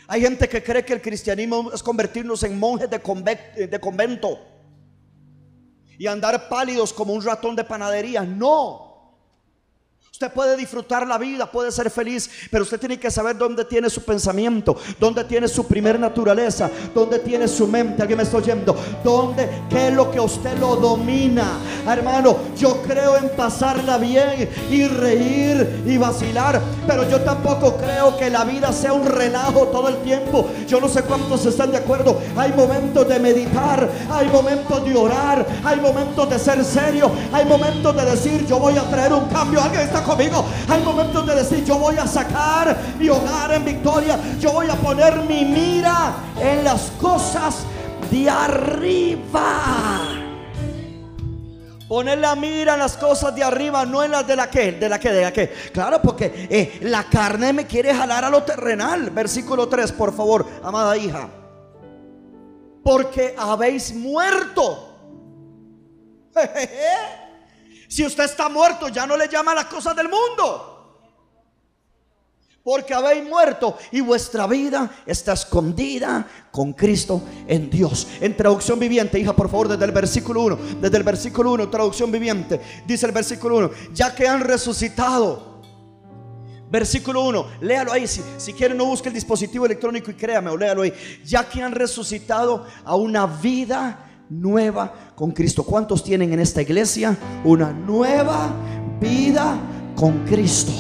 Hay gente que cree que el cristianismo es convertirnos en monjes de, de convento y andar pálidos como un ratón de panadería. No. Usted puede disfrutar la vida, puede ser feliz, pero usted tiene que saber dónde tiene su pensamiento, dónde tiene su primer naturaleza, dónde tiene su mente. Alguien me está oyendo. ¿Dónde? ¿Qué es lo que usted lo domina? Hermano, yo creo en pasarla bien y reír y vacilar, pero yo tampoco creo que la vida sea un relajo todo el tiempo. Yo no sé cuántos están de acuerdo. Hay momentos de meditar, hay momentos de orar, hay momentos de ser serio, hay momentos de decir, yo voy a traer un cambio. Alguien está conmigo. Hay momentos de decir, yo voy a sacar mi hogar en victoria. Yo voy a poner mi mira en las cosas de arriba. Poner la mira en las cosas de arriba, no en las de la que, de la que, de la que. Claro, porque eh, la carne me quiere jalar a lo terrenal. Versículo 3, por favor, amada hija. Porque habéis muerto. Si usted está muerto, ya no le llama las cosas del mundo. Porque habéis muerto y vuestra vida está escondida con Cristo en Dios. En traducción viviente, hija, por favor, desde el versículo 1, desde el versículo 1, traducción viviente, dice el versículo 1, ya que han resucitado. Versículo 1, léalo ahí. Si, si quiere, no busque el dispositivo electrónico y créame, o léalo ahí. Ya que han resucitado a una vida nueva con Cristo. ¿Cuántos tienen en esta iglesia una nueva vida con Cristo?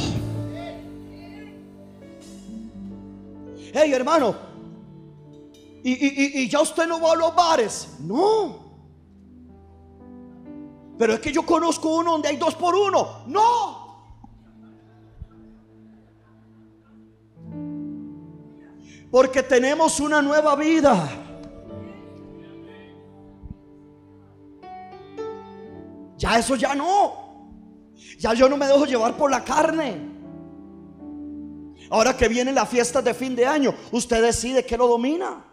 Hey hermano, y, ya usted no va a los bares. No. Pero es que yo conozco uno donde hay dos por uno. No. Porque tenemos una nueva vida. Ya eso ya no. Ya yo no me dejo llevar por la carne. Ahora que viene la fiesta de fin de año, usted decide que lo domina.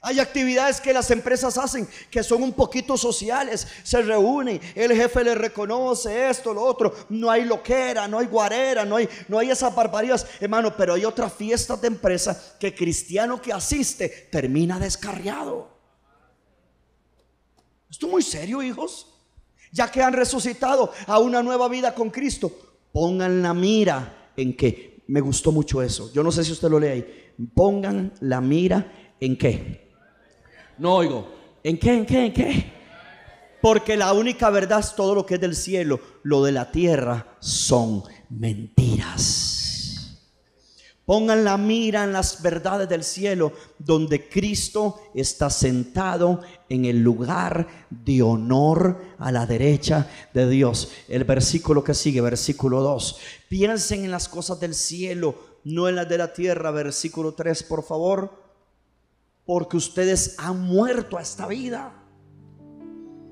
Hay actividades que las empresas hacen que son un poquito sociales. Se reúnen, el jefe le reconoce esto, lo otro. No hay loquera, no hay guarera, no hay, no hay esas barbaridades, hermano. Pero hay otras fiestas de empresa que cristiano que asiste termina descarriado. Esto es muy serio, hijos. Ya que han resucitado a una nueva vida con Cristo, pongan la mira en que, me gustó mucho eso. Yo no sé si usted lo lee ahí. Pongan la mira en qué. No oigo. ¿En qué? ¿En qué? ¿En qué? Porque la única verdad es todo lo que es del cielo. Lo de la tierra son mentiras. Pongan la mira en las verdades del cielo, donde Cristo está sentado en el lugar de honor a la derecha de Dios. El versículo que sigue, versículo 2. Piensen en las cosas del cielo, no en las de la tierra. Versículo 3, por favor. Porque ustedes han muerto a esta vida.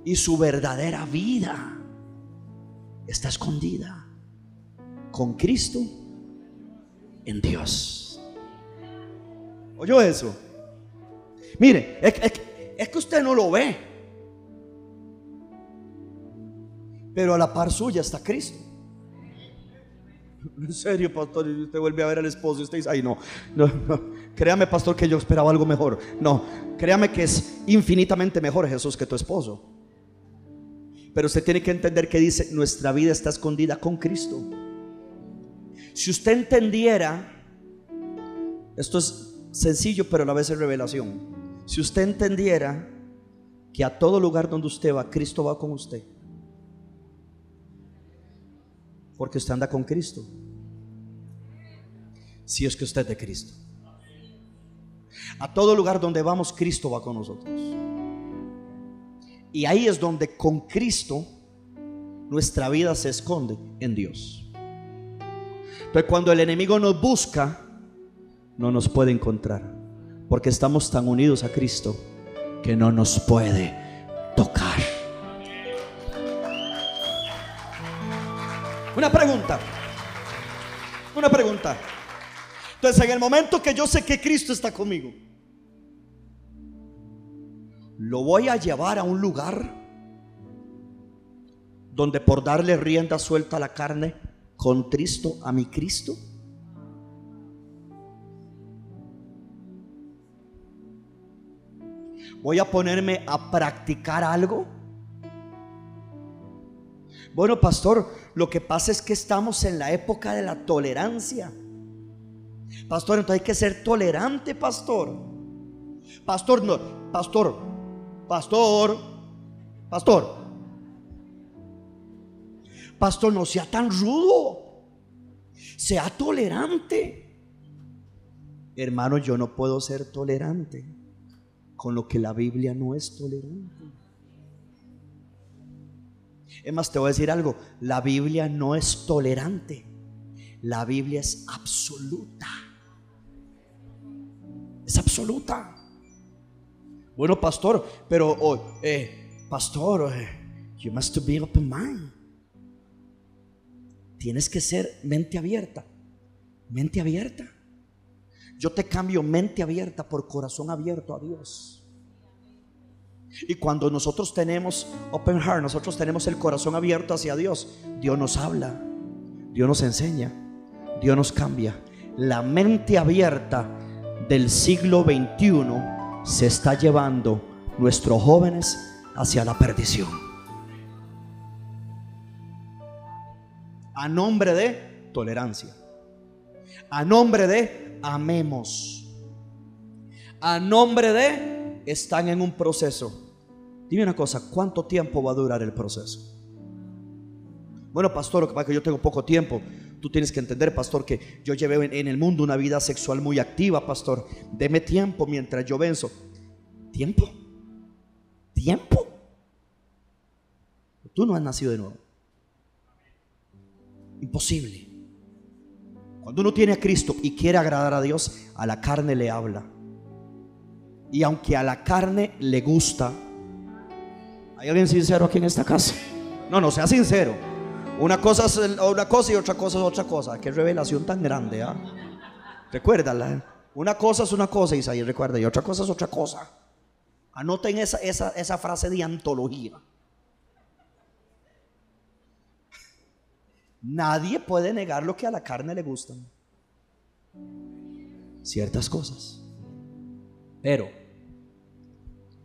Y su verdadera vida está escondida con Cristo en Dios. ¿Oyó eso? Mire, es, que usted no lo ve. Pero a la par suya está Cristo. En serio, pastor, y usted vuelve a ver al esposo y usted dice, ay no, no, no, créame, pastor, que yo esperaba algo mejor. No, créame que es infinitamente mejor Jesús que tu esposo. Pero usted tiene que entender que dice, nuestra vida está escondida con Cristo. Si usted entendiera, esto es sencillo, pero a la vez es revelación. Si usted entendiera que a todo lugar donde usted va, Cristo va con usted. Porque usted anda con Cristo. Si es que usted es de Cristo. A todo lugar donde vamos, Cristo va con nosotros. Y ahí es donde con Cristo nuestra vida se esconde en Dios. Entonces cuando el enemigo nos busca, no nos puede encontrar. Porque estamos tan unidos a Cristo que no nos puede tocar. Una pregunta. Una pregunta. Entonces, en el momento que yo sé que Cristo está conmigo, lo voy a llevar a un lugar donde por darle rienda suelta a la carne, contristo a mi Cristo. Voy a ponerme a practicar algo bueno, pastor, lo que pasa es que estamos en la época de la tolerancia. Pastor, entonces hay que ser tolerante, pastor. Pastor, no, pastor, pastor, pastor. Pastor, no sea tan rudo. Sea tolerante. Hermano, yo no puedo ser tolerante con lo que la Biblia no es tolerante. Es más, te voy a decir algo, la Biblia no es tolerante, la Biblia es absoluta. Es absoluta. Bueno, pastor, pero, oh, eh, pastor, eh, you must be open mind. Tienes que ser mente abierta. Mente abierta. Yo te cambio mente abierta por corazón abierto a Dios. Y cuando nosotros tenemos open heart, nosotros tenemos el corazón abierto hacia Dios, Dios nos habla, Dios nos enseña, Dios nos cambia. La mente abierta del siglo XXI se está llevando nuestros jóvenes hacia la perdición. A nombre de tolerancia. A nombre de amemos. A nombre de están en un proceso Dime una cosa, ¿cuánto tiempo va a durar el proceso? Bueno, pastor, lo que pasa que yo tengo poco tiempo. Tú tienes que entender, pastor, que yo llevé en el mundo una vida sexual muy activa, pastor. Deme tiempo mientras yo venzo. ¿Tiempo? ¿Tiempo? Tú no has nacido de nuevo. Imposible. Cuando uno tiene a Cristo y quiere agradar a Dios, a la carne le habla. Y aunque a la carne le gusta, ¿Hay alguien sincero aquí en esta casa? No, no, sea sincero. Una cosa es una cosa y otra cosa es otra cosa. Qué revelación tan grande, ¿ah? Recuérdala. Una cosa es una cosa, Isaías, recuerda, y otra cosa es otra cosa. Anoten esa, esa, esa frase de antología. Nadie puede negar lo que a la carne le gustan. Ciertas cosas. Pero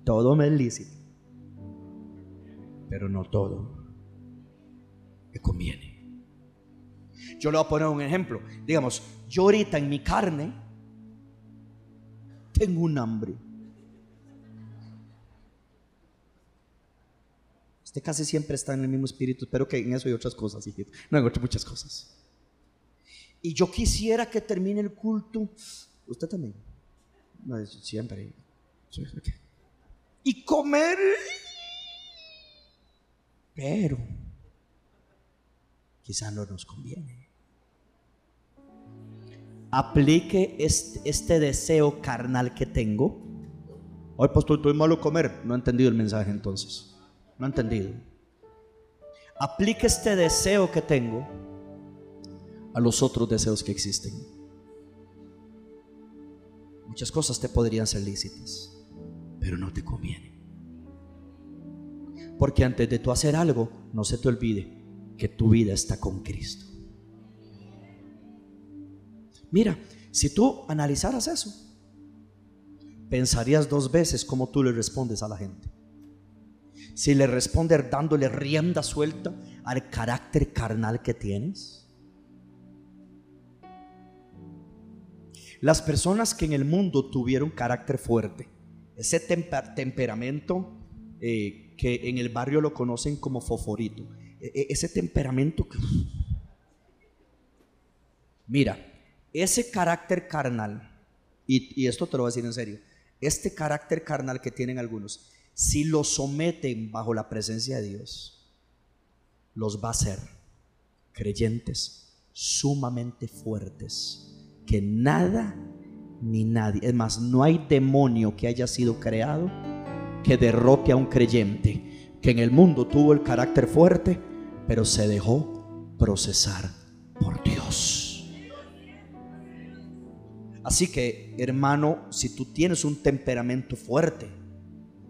todo me es lícito pero no todo me conviene. Yo le voy a poner un ejemplo. Digamos, yo ahorita en mi carne tengo un hambre. Usted casi siempre está en el mismo espíritu, pero que en eso hay otras cosas, No, hay otras muchas cosas. Y yo quisiera que termine el culto. Usted también. Siempre. Y comer pero quizá no nos conviene. Aplique este, este deseo carnal que tengo. Hoy, pastor, estoy malo comer. No he entendido el mensaje entonces. No he entendido. Aplique este deseo que tengo a los otros deseos que existen. Muchas cosas te podrían ser lícitas, pero no te conviene. Porque antes de tú hacer algo, no se te olvide que tu vida está con Cristo. Mira, si tú analizaras eso, pensarías dos veces cómo tú le respondes a la gente. Si le respondes dándole rienda suelta al carácter carnal que tienes. Las personas que en el mundo tuvieron carácter fuerte, ese temperamento eh, que en el barrio lo conocen como foforito, e, e, ese temperamento que... Mira, ese carácter carnal, y, y esto te lo voy a decir en serio, este carácter carnal que tienen algunos, si lo someten bajo la presencia de Dios, los va a hacer creyentes sumamente fuertes, que nada ni nadie, es más, no hay demonio que haya sido creado que derrote a un creyente, que en el mundo tuvo el carácter fuerte, pero se dejó procesar por Dios. Así que, hermano, si tú tienes un temperamento fuerte,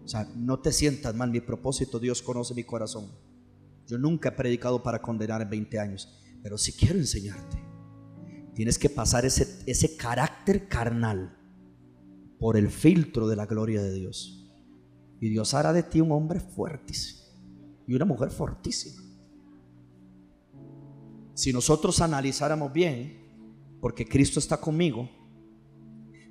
o sea, no te sientas mal, mi propósito, Dios conoce mi corazón. Yo nunca he predicado para condenar en 20 años, pero si quiero enseñarte, tienes que pasar ese, ese carácter carnal por el filtro de la gloria de Dios. Y Dios hará de ti un hombre fuertísimo y una mujer fortísima. Si nosotros analizáramos bien, porque Cristo está conmigo,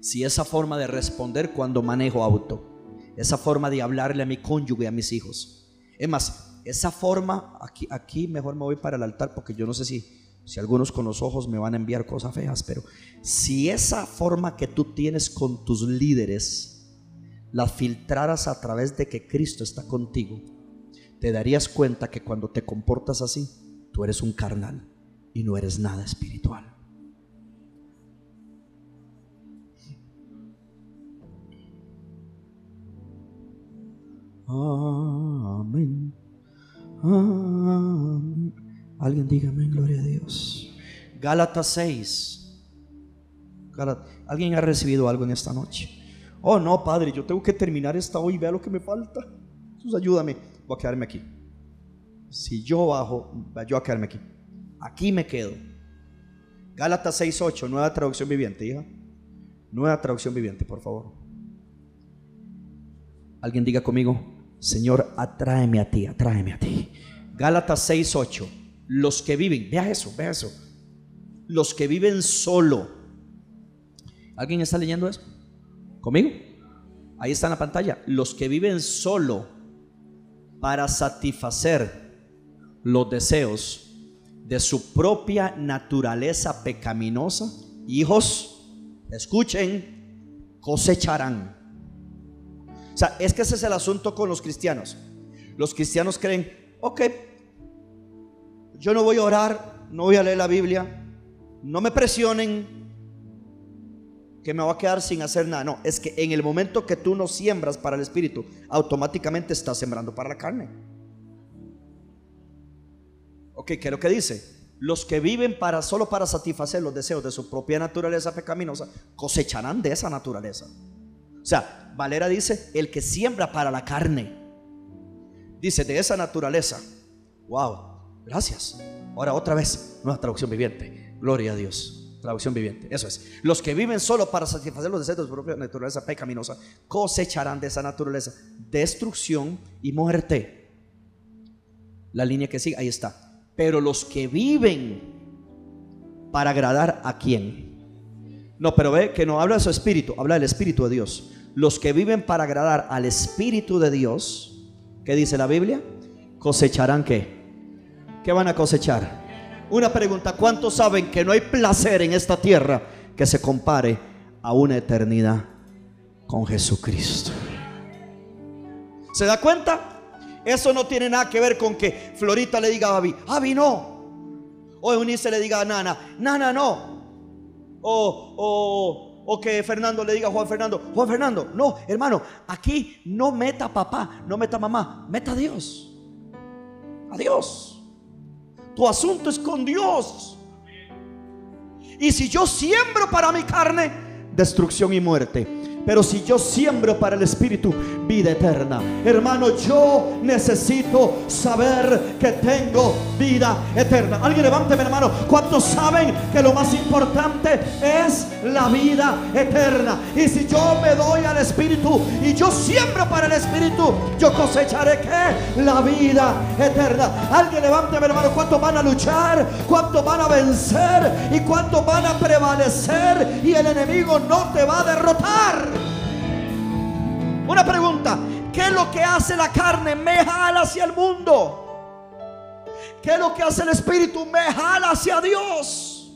si esa forma de responder cuando manejo auto, esa forma de hablarle a mi cónyuge, a mis hijos, es más, esa forma, aquí, aquí mejor me voy para el altar porque yo no sé si, si algunos con los ojos me van a enviar cosas feas, pero si esa forma que tú tienes con tus líderes la filtraras a través de que Cristo está contigo, te darías cuenta que cuando te comportas así, tú eres un carnal y no eres nada espiritual. Amén. Alguien dígame, gloria a Dios. Gálatas 6. ¿Alguien ha recibido algo en esta noche? Oh, no, Padre, yo tengo que terminar esta hoy. Vea lo que me falta. Jesús, ayúdame. Voy a quedarme aquí. Si yo bajo, yo a quedarme aquí. Aquí me quedo. Gálatas 6.8, nueva traducción viviente, hija. Nueva traducción viviente, por favor. Alguien diga conmigo, Señor, atráeme a ti, atráeme a ti. Gálatas 6:8. Los que viven, vea eso, vea eso. Los que viven solo. ¿Alguien está leyendo eso? ¿Conmigo? Ahí está en la pantalla. Los que viven solo para satisfacer los deseos de su propia naturaleza pecaminosa, hijos, escuchen, cosecharán sea, es que ese es el asunto con los cristianos. Los cristianos creen, ok, yo no voy a orar, no voy a leer la Biblia, no me presionen que me voy a quedar sin hacer nada. No, es que en el momento que tú no siembras para el Espíritu, automáticamente estás sembrando para la carne. Ok, ¿qué es lo que dice? Los que viven para solo para satisfacer los deseos de su propia naturaleza pecaminosa cosecharán de esa naturaleza. O sea, Valera dice, el que siembra para la carne. Dice, de esa naturaleza. Wow, gracias. Ahora otra vez, nueva traducción viviente. Gloria a Dios. Traducción viviente. Eso es. Los que viven solo para satisfacer los deseos de su propia naturaleza pecaminosa cosecharán de esa naturaleza destrucción y muerte. La línea que sigue, ahí está. Pero los que viven para agradar a quién? No, pero ve que no habla de su espíritu, habla del espíritu de Dios. Los que viven para agradar al espíritu de Dios, ¿qué dice la Biblia? Cosecharán qué? ¿Qué van a cosechar? Una pregunta, ¿cuántos saben que no hay placer en esta tierra que se compare a una eternidad con Jesucristo? ¿Se da cuenta? Eso no tiene nada que ver con que Florita le diga a Avi, Avi no. O Eunice le diga a Nana, Nana no o, o, que Fernando le diga a Juan Fernando, Juan Fernando, no, hermano, aquí no meta papá, no meta mamá, meta a Dios. A Dios. Tu asunto es con Dios. Y si yo siembro para mi carne, destrucción y muerte. Pero si yo siembro para el Espíritu vida eterna, hermano, yo necesito saber que tengo vida eterna. Alguien levánteme, hermano. ¿Cuántos saben que lo más importante es la vida eterna? Y si yo me doy al Espíritu y yo siembro para el Espíritu, yo cosecharé que la vida eterna. Alguien levánteme, hermano. ¿Cuántos van a luchar? ¿Cuántos van a vencer? ¿Y cuántos van a prevalecer? Y el enemigo no te va a derrotar. Una pregunta, ¿qué es lo que hace la carne? Me jala hacia el mundo. ¿Qué es lo que hace el Espíritu? Me jala hacia Dios.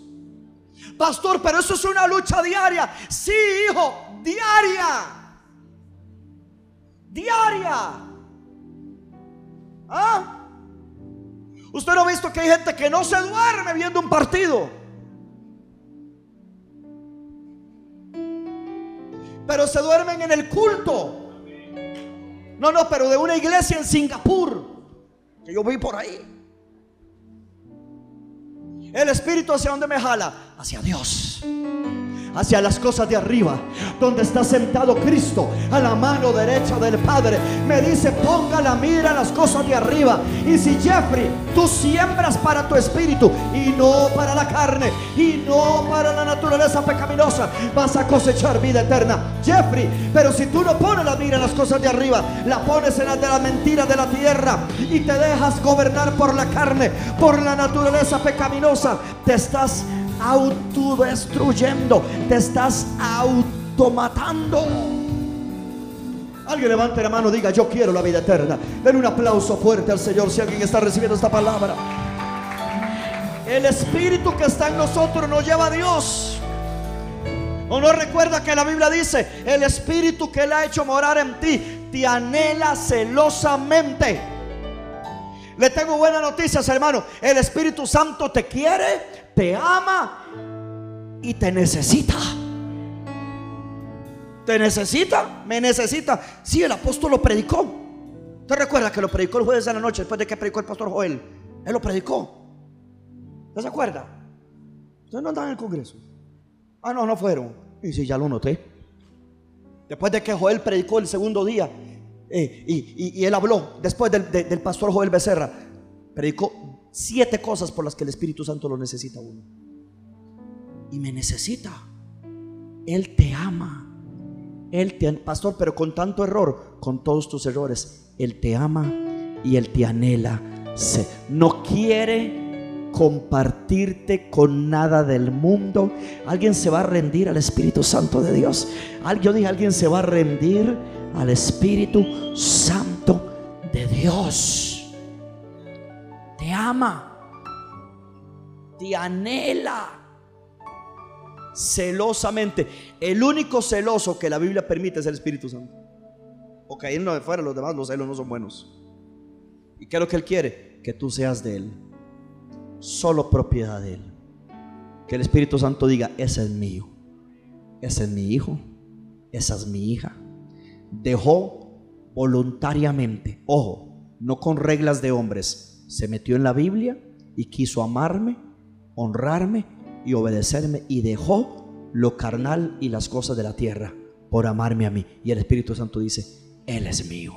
Pastor, pero eso es una lucha diaria. Sí, hijo, diaria. Diaria. ¿Ah? Usted no ha visto que hay gente que no se duerme viendo un partido. Pero se duermen en el culto. No, no, pero de una iglesia en Singapur. Que yo vi por ahí. El Espíritu hacia dónde me jala? Hacia Dios hacia las cosas de arriba, donde está sentado Cristo a la mano derecha del Padre. Me dice, ponga la mira en las cosas de arriba. Y si Jeffrey, tú siembras para tu espíritu y no para la carne y no para la naturaleza pecaminosa, vas a cosechar vida eterna. Jeffrey, pero si tú no pones la mira en las cosas de arriba, la pones en las de la mentira de la tierra y te dejas gobernar por la carne, por la naturaleza pecaminosa, te estás autodestruyendo, te estás automatando. Alguien levante la mano, diga, yo quiero la vida eterna. Den un aplauso fuerte al Señor si alguien está recibiendo esta palabra. El Espíritu que está en nosotros nos lleva a Dios. ¿O no recuerda que la Biblia dice, el Espíritu que Él ha hecho morar en ti, te anhela celosamente? Le tengo buenas noticias, hermano. El Espíritu Santo te quiere, te ama y te necesita. ¿Te necesita? ¿Me necesita? Sí, el apóstol lo predicó. ¿Te recuerda que lo predicó el jueves de la noche después de que predicó el pastor Joel? Él lo predicó. ¿No se acuerda? Ustedes no andan en el Congreso. Ah, no, no fueron. Y sí, ya lo noté. Después de que Joel predicó el segundo día, eh, y, él habló, después del, del pastor Joel Becerra, predicó siete cosas por las que el Espíritu Santo lo necesita uno. Y me necesita. Él te ama. Él te, pastor, pero con tanto error, con todos tus errores, Él te ama y Él te anhela. No quiere compartirte con nada del mundo. Alguien se va a rendir al Espíritu Santo de Dios. Yo dije, alguien se va a rendir al Espíritu Santo de Dios ama, te anhela celosamente. El único celoso que la Biblia permite es el Espíritu Santo. Porque ahí no de fuera, los demás, los celos no son buenos. ¿Y qué es lo que Él quiere? Que tú seas de Él. Solo propiedad de Él. Que el Espíritu Santo diga, ese es mío. Ese es mi hijo. Esa es mi hija. Dejó voluntariamente, ojo, no con reglas de hombres, se metió en la Biblia y quiso amarme, honrarme y obedecerme y dejó lo carnal y las cosas de la tierra por amarme a mí. Y el Espíritu Santo dice, Él es mío,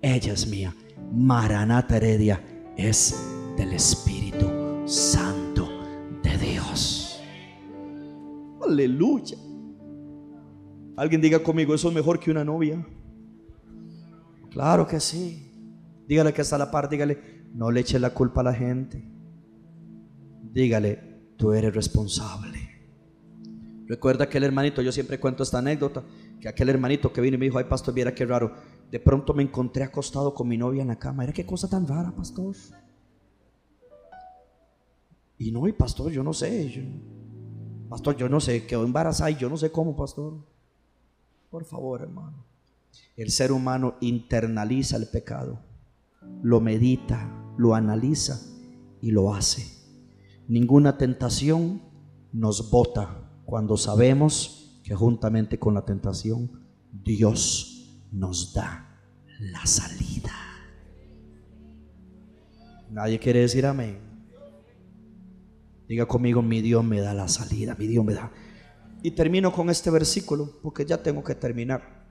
ella es mía. Maranata Heredia es del Espíritu Santo de Dios. Aleluya. Alguien diga conmigo, eso es mejor que una novia. Claro que sí. Dígale que está a la par, dígale, no le eche la culpa a la gente. Dígale, tú eres responsable. Recuerda aquel hermanito, yo siempre cuento esta anécdota, que aquel hermanito que vino y me dijo, ay pastor, viera qué raro. De pronto me encontré acostado con mi novia en la cama. Era qué cosa tan rara, pastor. Y no, y pastor, yo no sé. pastor, yo no sé, quedó embarazada y yo no sé cómo, pastor. Por favor, hermano. El ser humano internaliza el pecado, lo medita, lo analiza y lo hace. Ninguna tentación nos bota cuando sabemos que juntamente con la tentación Dios nos da la salida. Nadie quiere decir amén. Diga conmigo, mi Dios me da la salida, mi Dios me da. Y termino con este versículo porque ya tengo que terminar.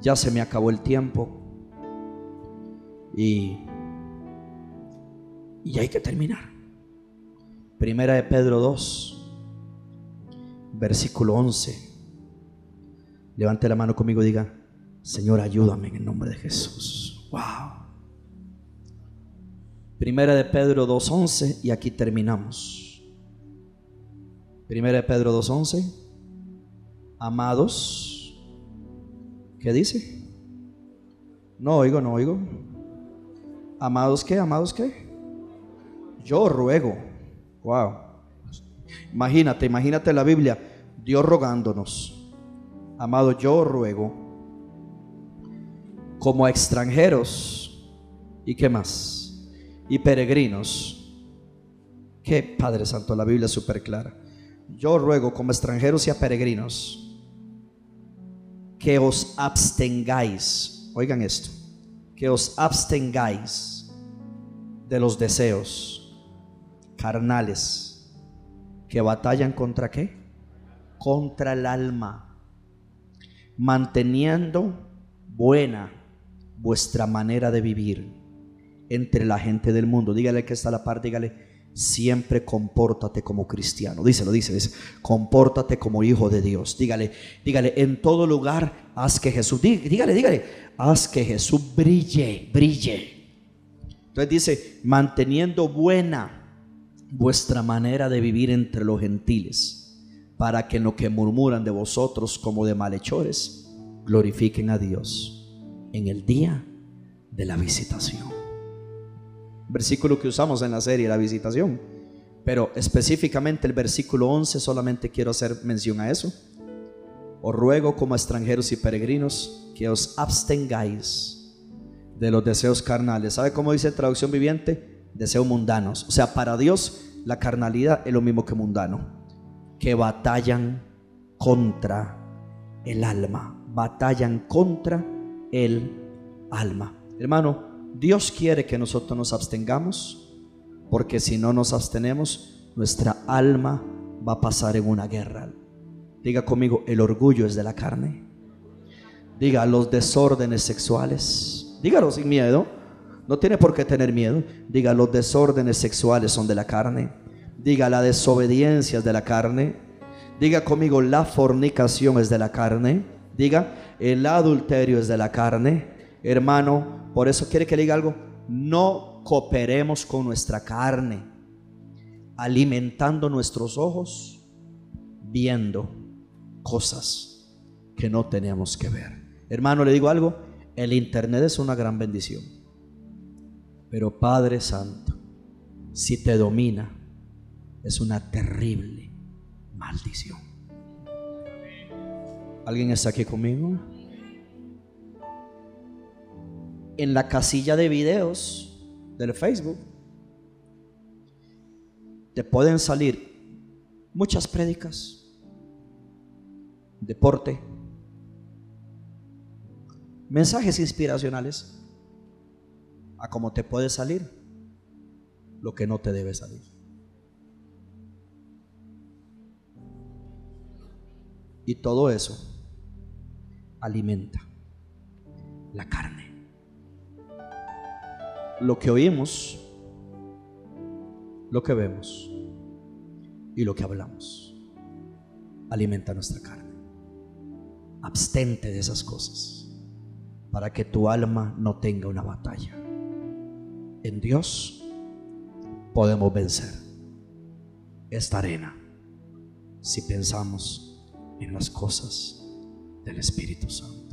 Ya se me acabó el tiempo. Y, y hay que terminar. Primera de Pedro 2, versículo 11. Levante la mano conmigo y diga, Señor, ayúdame en el nombre de Jesús. Wow. Primera de Pedro 2.11 y aquí terminamos. Primera de Pedro 2.11. Amados. ¿Qué dice? No oigo, no oigo. Amados qué, amados qué. Yo ruego. Wow. Imagínate, imagínate la Biblia. Dios rogándonos. Amado, yo ruego. Como extranjeros. ¿Y qué más? y peregrinos. Que Padre Santo, la Biblia es súper clara. Yo ruego como extranjeros y a peregrinos que os abstengáis, oigan esto, que os abstengáis de los deseos carnales que batallan contra qué? Contra el alma, manteniendo buena vuestra manera de vivir entre la gente del mundo. Dígale que está la par, dígale, siempre compórtate como cristiano. Díselo, dice, dice, compórtate como hijo de Dios. Dígale, dígale, en todo lugar, haz que Jesús, dígale, dígale, haz que Jesús brille, brille. Entonces dice, manteniendo buena vuestra manera de vivir entre los gentiles, para que en lo que murmuran de vosotros como de malhechores, glorifiquen a Dios en el día de la visitación versículo que usamos en la serie, la visitación. Pero específicamente el versículo 11 solamente quiero hacer mención a eso. Os ruego como extranjeros y peregrinos que os abstengáis de los deseos carnales. ¿Sabe cómo dice traducción viviente? Deseos mundanos. O sea, para Dios la carnalidad es lo mismo que mundano. Que batallan contra el alma. Batallan contra el alma. Hermano, Dios quiere que nosotros nos abstengamos, porque si no nos abstenemos, nuestra alma va a pasar en una guerra. Diga conmigo, el orgullo es de la carne. Diga los desórdenes sexuales. Dígalo sin miedo. No tiene por qué tener miedo. Diga los desórdenes sexuales son de la carne. Diga la desobediencia es de la carne. Diga conmigo la fornicación es de la carne. Diga el adulterio es de la carne. Hermano, por eso quiere que le diga algo. No cooperemos con nuestra carne, alimentando nuestros ojos, viendo cosas que no tenemos que ver. Hermano, le digo algo. El Internet es una gran bendición. Pero Padre Santo, si te domina, es una terrible maldición. ¿Alguien está aquí conmigo? en la casilla de videos del Facebook te pueden salir muchas prédicas, deporte, mensajes inspiracionales, a cómo te puede salir lo que no te debe salir. Y todo eso alimenta la carne lo que oímos, lo que vemos y lo que hablamos alimenta nuestra carne. Abstente de esas cosas para que tu alma no tenga una batalla. En Dios podemos vencer esta arena si pensamos en las cosas del Espíritu Santo.